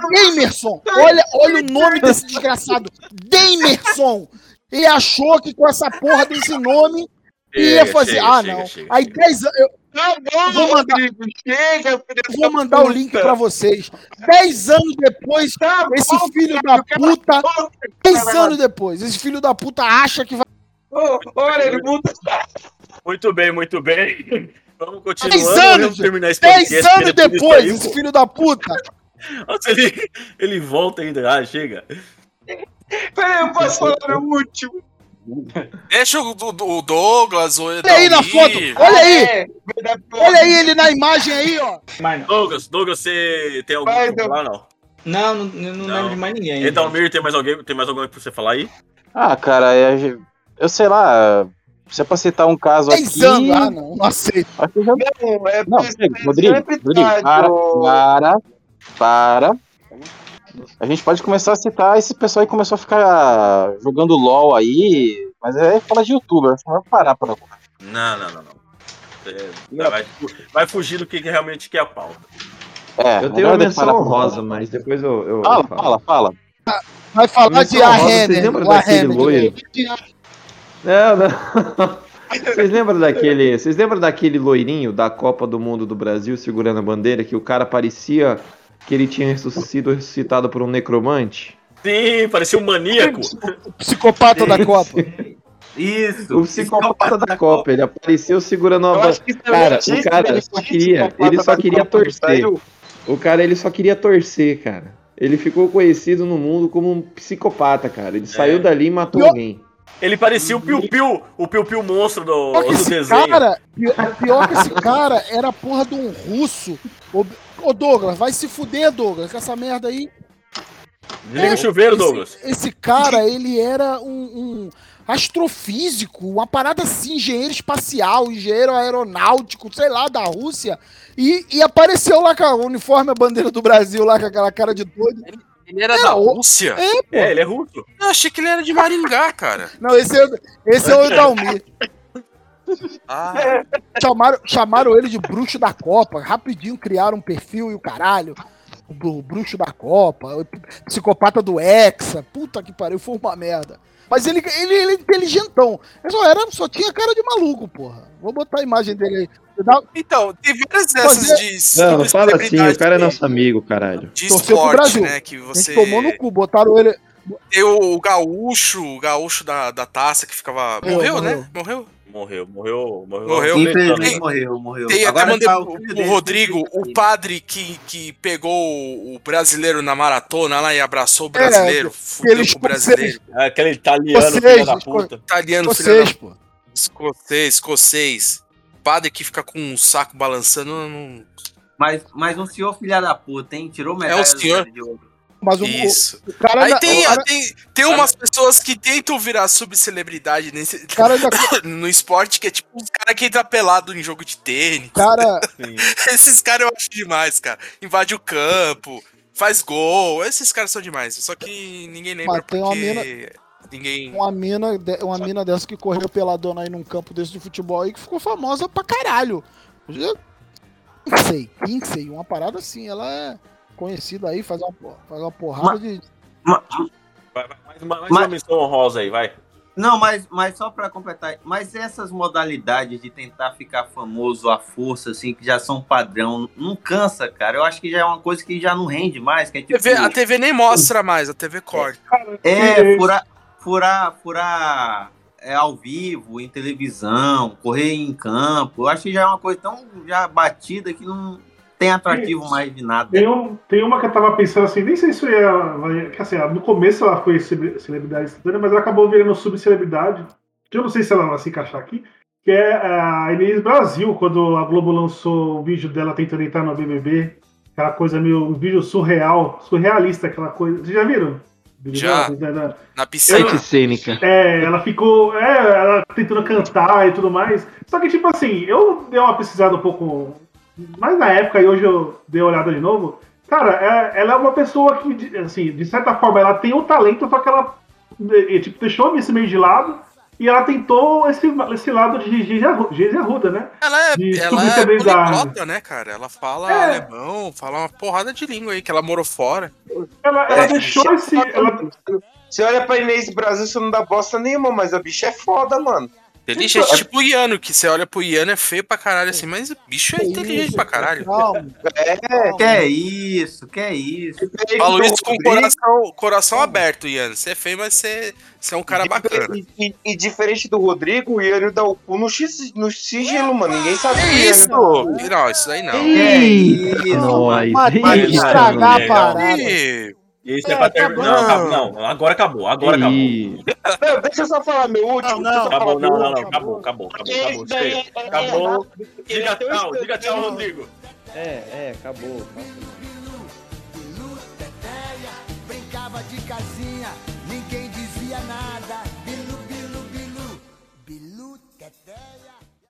Gamerson. Olha, olha o nome desse desgraçado. Gamerson. Ele achou que com essa porra desse nome ia
Chega,
fazer.
chega,
ah,
chega,
não.
chega,
Aí 10 anos. Eu,
Tá bom,
vou mandar-
Rodrigo, chega,
vou mandar o link
puta.
pra vocês. 10 anos depois,
Tá
esse
bom,
filho
cara,
da puta.
boca,
10
cara.
anos depois, esse filho da puta acha que vai.
Ô, Olha, ele muda.
Muito bem, muito bem. Vamos continuar.
10 anos!
Vamos terminar esse
10
podcast,
anos
porque disso
depois,
aí,
esse filho da puta. (laughs)
Nossa, ele, ele volta ainda. Ah, chega.
Peraí, eu posso falar no último.
Deixa o, o- o Douglas, o
Olha aí na foto, olha aí! Olha aí ele na imagem aí, ó.
Douglas, Douglas, você tem algum pra falar, não?
Não, não, não lembro de mais ninguém.
Edalmir, tem mais alguém, tem mais alguém pra você falar aí?
Ah, cara, é- eu sei lá. Se é pra citar um caso aqui.
Pensando, ah, não, não aceito.
Acho que já...
Não, é
Não, Rodrigo, Rodrigo, Rodrigo,
celebridade,
para, para, para. A gente pode começar a citar esse pessoal aí começou a ficar jogando LOL aí, mas é fala de youtuber, acho que vai parar por agora.
Não, não, não, não. É, vai, vai fugir do que realmente que é a pauta.
É,
Eu tenho uma menção honrosa, mas depois eu. eu
Fala,
eu
fala, fala.
Vai falar
Menção
de
honrosa, Vocês lembram daquele loiro? Não, não. (laughs) Vocês lembram daquele. Vocês lembram daquele loirinho da Copa do Mundo do Brasil segurando a bandeira que o cara parecia que ele tinha sido ressuscitado por um necromante?
Sim, parecia um maníaco. (laughs)
Psicopata da Copa.
Isso.
O psicopata da Copa, ele apareceu segurando a
Eu acho
bandeira.
que isso é
Cara, o cara
ele
só
tinha
queria, ele só
da
queria
Copa,
torcer.
saiu.
O cara, ele só queria torcer, cara. Ele ficou conhecido no mundo como um psicopata, cara. Ele saiu dali e matou
Pior-
alguém.
Ele parecia o Piu Piu, o Piu Piu monstro do, do
esse
desenho.
cara, pior, pior que esse cara era a porra de um russo. Ô, ô, Douglas, vai se fuder, Douglas, com essa merda aí.
Desliga o chuveiro,
esse,
Douglas.
Esse cara, ele era um, um astrofísico, uma parada assim, engenheiro espacial, engenheiro aeronáutico, sei lá, da Rússia. E, e apareceu lá com o uniforme, a bandeira do Brasil, lá com aquela cara de doido.
Ele era da
o-
Rússia?
É, pô.
É, ele é russo.
Eu achei que ele era de Maringá, cara.
Não, esse é, esse é o Edalmir.
Ah,
Chamaram, chamaram ele de bruxo da Copa. Rapidinho criaram um perfil e o caralho. O bru- bruxo da Copa, o psicopata do Hexa. Puta que pariu, foi uma merda. Mas ele, ele, ele é inteligentão. Ele só, era, só tinha cara de maluco, porra. Vou botar a imagem dele aí. Dá-
Então, tem várias dessas de.
Não, não fala assim, o cara é nosso amigo, caralho.
De
Torceu pro
esporte,
Brasil.
né? Que
A gente
você.
tomou no cu, botaram ele.
Tem o gaúcho, o gaúcho da, da taça que ficava.
Morreu,
morreu. né? Morreu.
Morreu, morreu, morreu.
Morreu.
Infelizmente
Tem-
morreu, morreu.
Tem, até
Agora
mandei
tá o filho dele,
Rodrigo,
filho
o padre que, que pegou o brasileiro na maratona lá e abraçou o brasileiro,
É,
fudeu com o brasileiro.
É Aquele italiano,
Vocês,
filho da
esco-
puta.
Italiano, filho
Vocês,
da...
pô.
Escocês, escocês. Padre que fica com um saco balançando. Não...
Mas, mas um senhor filha da puta, hein? Tirou medalha
É o senhor.
de ouro.
Mas o,
Isso.
o cara.
Aí tem,
o cara-
tem, tem umas pessoas que tentam virar subcelebridade nesse,
cara ainda- (laughs)
no esporte, que é tipo os caras que entram pelado em jogo de tênis.
cara, (laughs)
Esses caras eu acho demais, cara. Invade o campo, faz gol. Esses caras são demais. Só que ninguém lembra
Mas tem uma
porque
mina-
ninguém.
uma mina, de- uma mina dessa que correu peladona aí num campo desse de futebol aí que ficou famosa pra caralho. Já- Kinsey, Kinsey, uma parada assim, ela é conhecida aí, faz uma, por- faz uma porrada de.
Ma-
Vai, vai, mais uma, mais
Mas-
uma missão honrosa aí, vai.
Não, mas, mas só pra completar, mas essas modalidades de tentar ficar famoso à força, assim, que já são padrão, não cansa, cara. Eu acho que já é uma coisa que já não rende mais, que é tipo.
TV a TV nem mostra mais, a TV corta.
É, furar, furar, furar é, ao vivo, em televisão, correr em campo. Eu acho que já é uma coisa tão já batida que não tem atrativo mais de nada.
Tem, um, tem uma que eu tava pensando assim, nem sei se ia. assim, no começo ela foi cele- celebridade instantânea, mas ela acabou virando subcelebridade. que Eu não sei se ela vai se encaixar aqui. Que é a Inês Brasil, quando a Globo lançou o vídeo dela tentando entrar no BBB. Aquela coisa meio. um vídeo surreal, surrealista, aquela coisa. Vocês já viram?
Já.
Da-
Na piscina.
Cênica.
é, ela ficou. É, ela tentando cantar e tudo mais. Só que, tipo assim, eu dei uma pesquisada um pouco. Mais na época, e hoje eu dei uma olhada de novo. Cara, é- ela é uma pessoa que, assim, de certa forma, ela tem o talento, só que ela tipo, deixou esse meio de lado. E ela tentou esse, esse lado de Geise Arru- Geise Arruda, né?
Ela é,
De
ela é poliglota, né, cara? Ela fala
É.
alemão, fala uma porrada de língua aí, que ela morou fora.
Ela, ela
É,
deixou esse. Ela,
Você olha pra Inês Brasil, você não dá bosta nenhuma, mas a bicha é foda, mano.
Inteligente, tipo o Iano, que você olha pro Iano é feio pra caralho assim, mas o bicho é
Que
inteligente
isso,
pra caralho.
Calma.
É,
Que é isso, que é isso.
Falo isso com o coração, coração aberto, Iano. Você é feio, mas você, você é um cara bacana.
E, e- e diferente do Rodrigo, o Iano dá o cu no, xis- no sigilo, mano. Ninguém sabe
Que
o Iano
isso? Não, isso aí não.
Que é isso.
Nós.
Mas tem que
Ih,
estragar a parada.
Ih,
Isso é,
É,
pra terminar. Não,
acabou.
acabou, não, agora acabou, agora acabou.
Ih,
Não, deixa eu só falar meu último.
Não,
só
Acabou, não, não, não, acabou, acabou, acabou, acabou.
daí é- é
Acabou.
porque
Diga
um
tchau, diga tchau, Rodrigo.
é, é, acabou.
Brincava de casinha.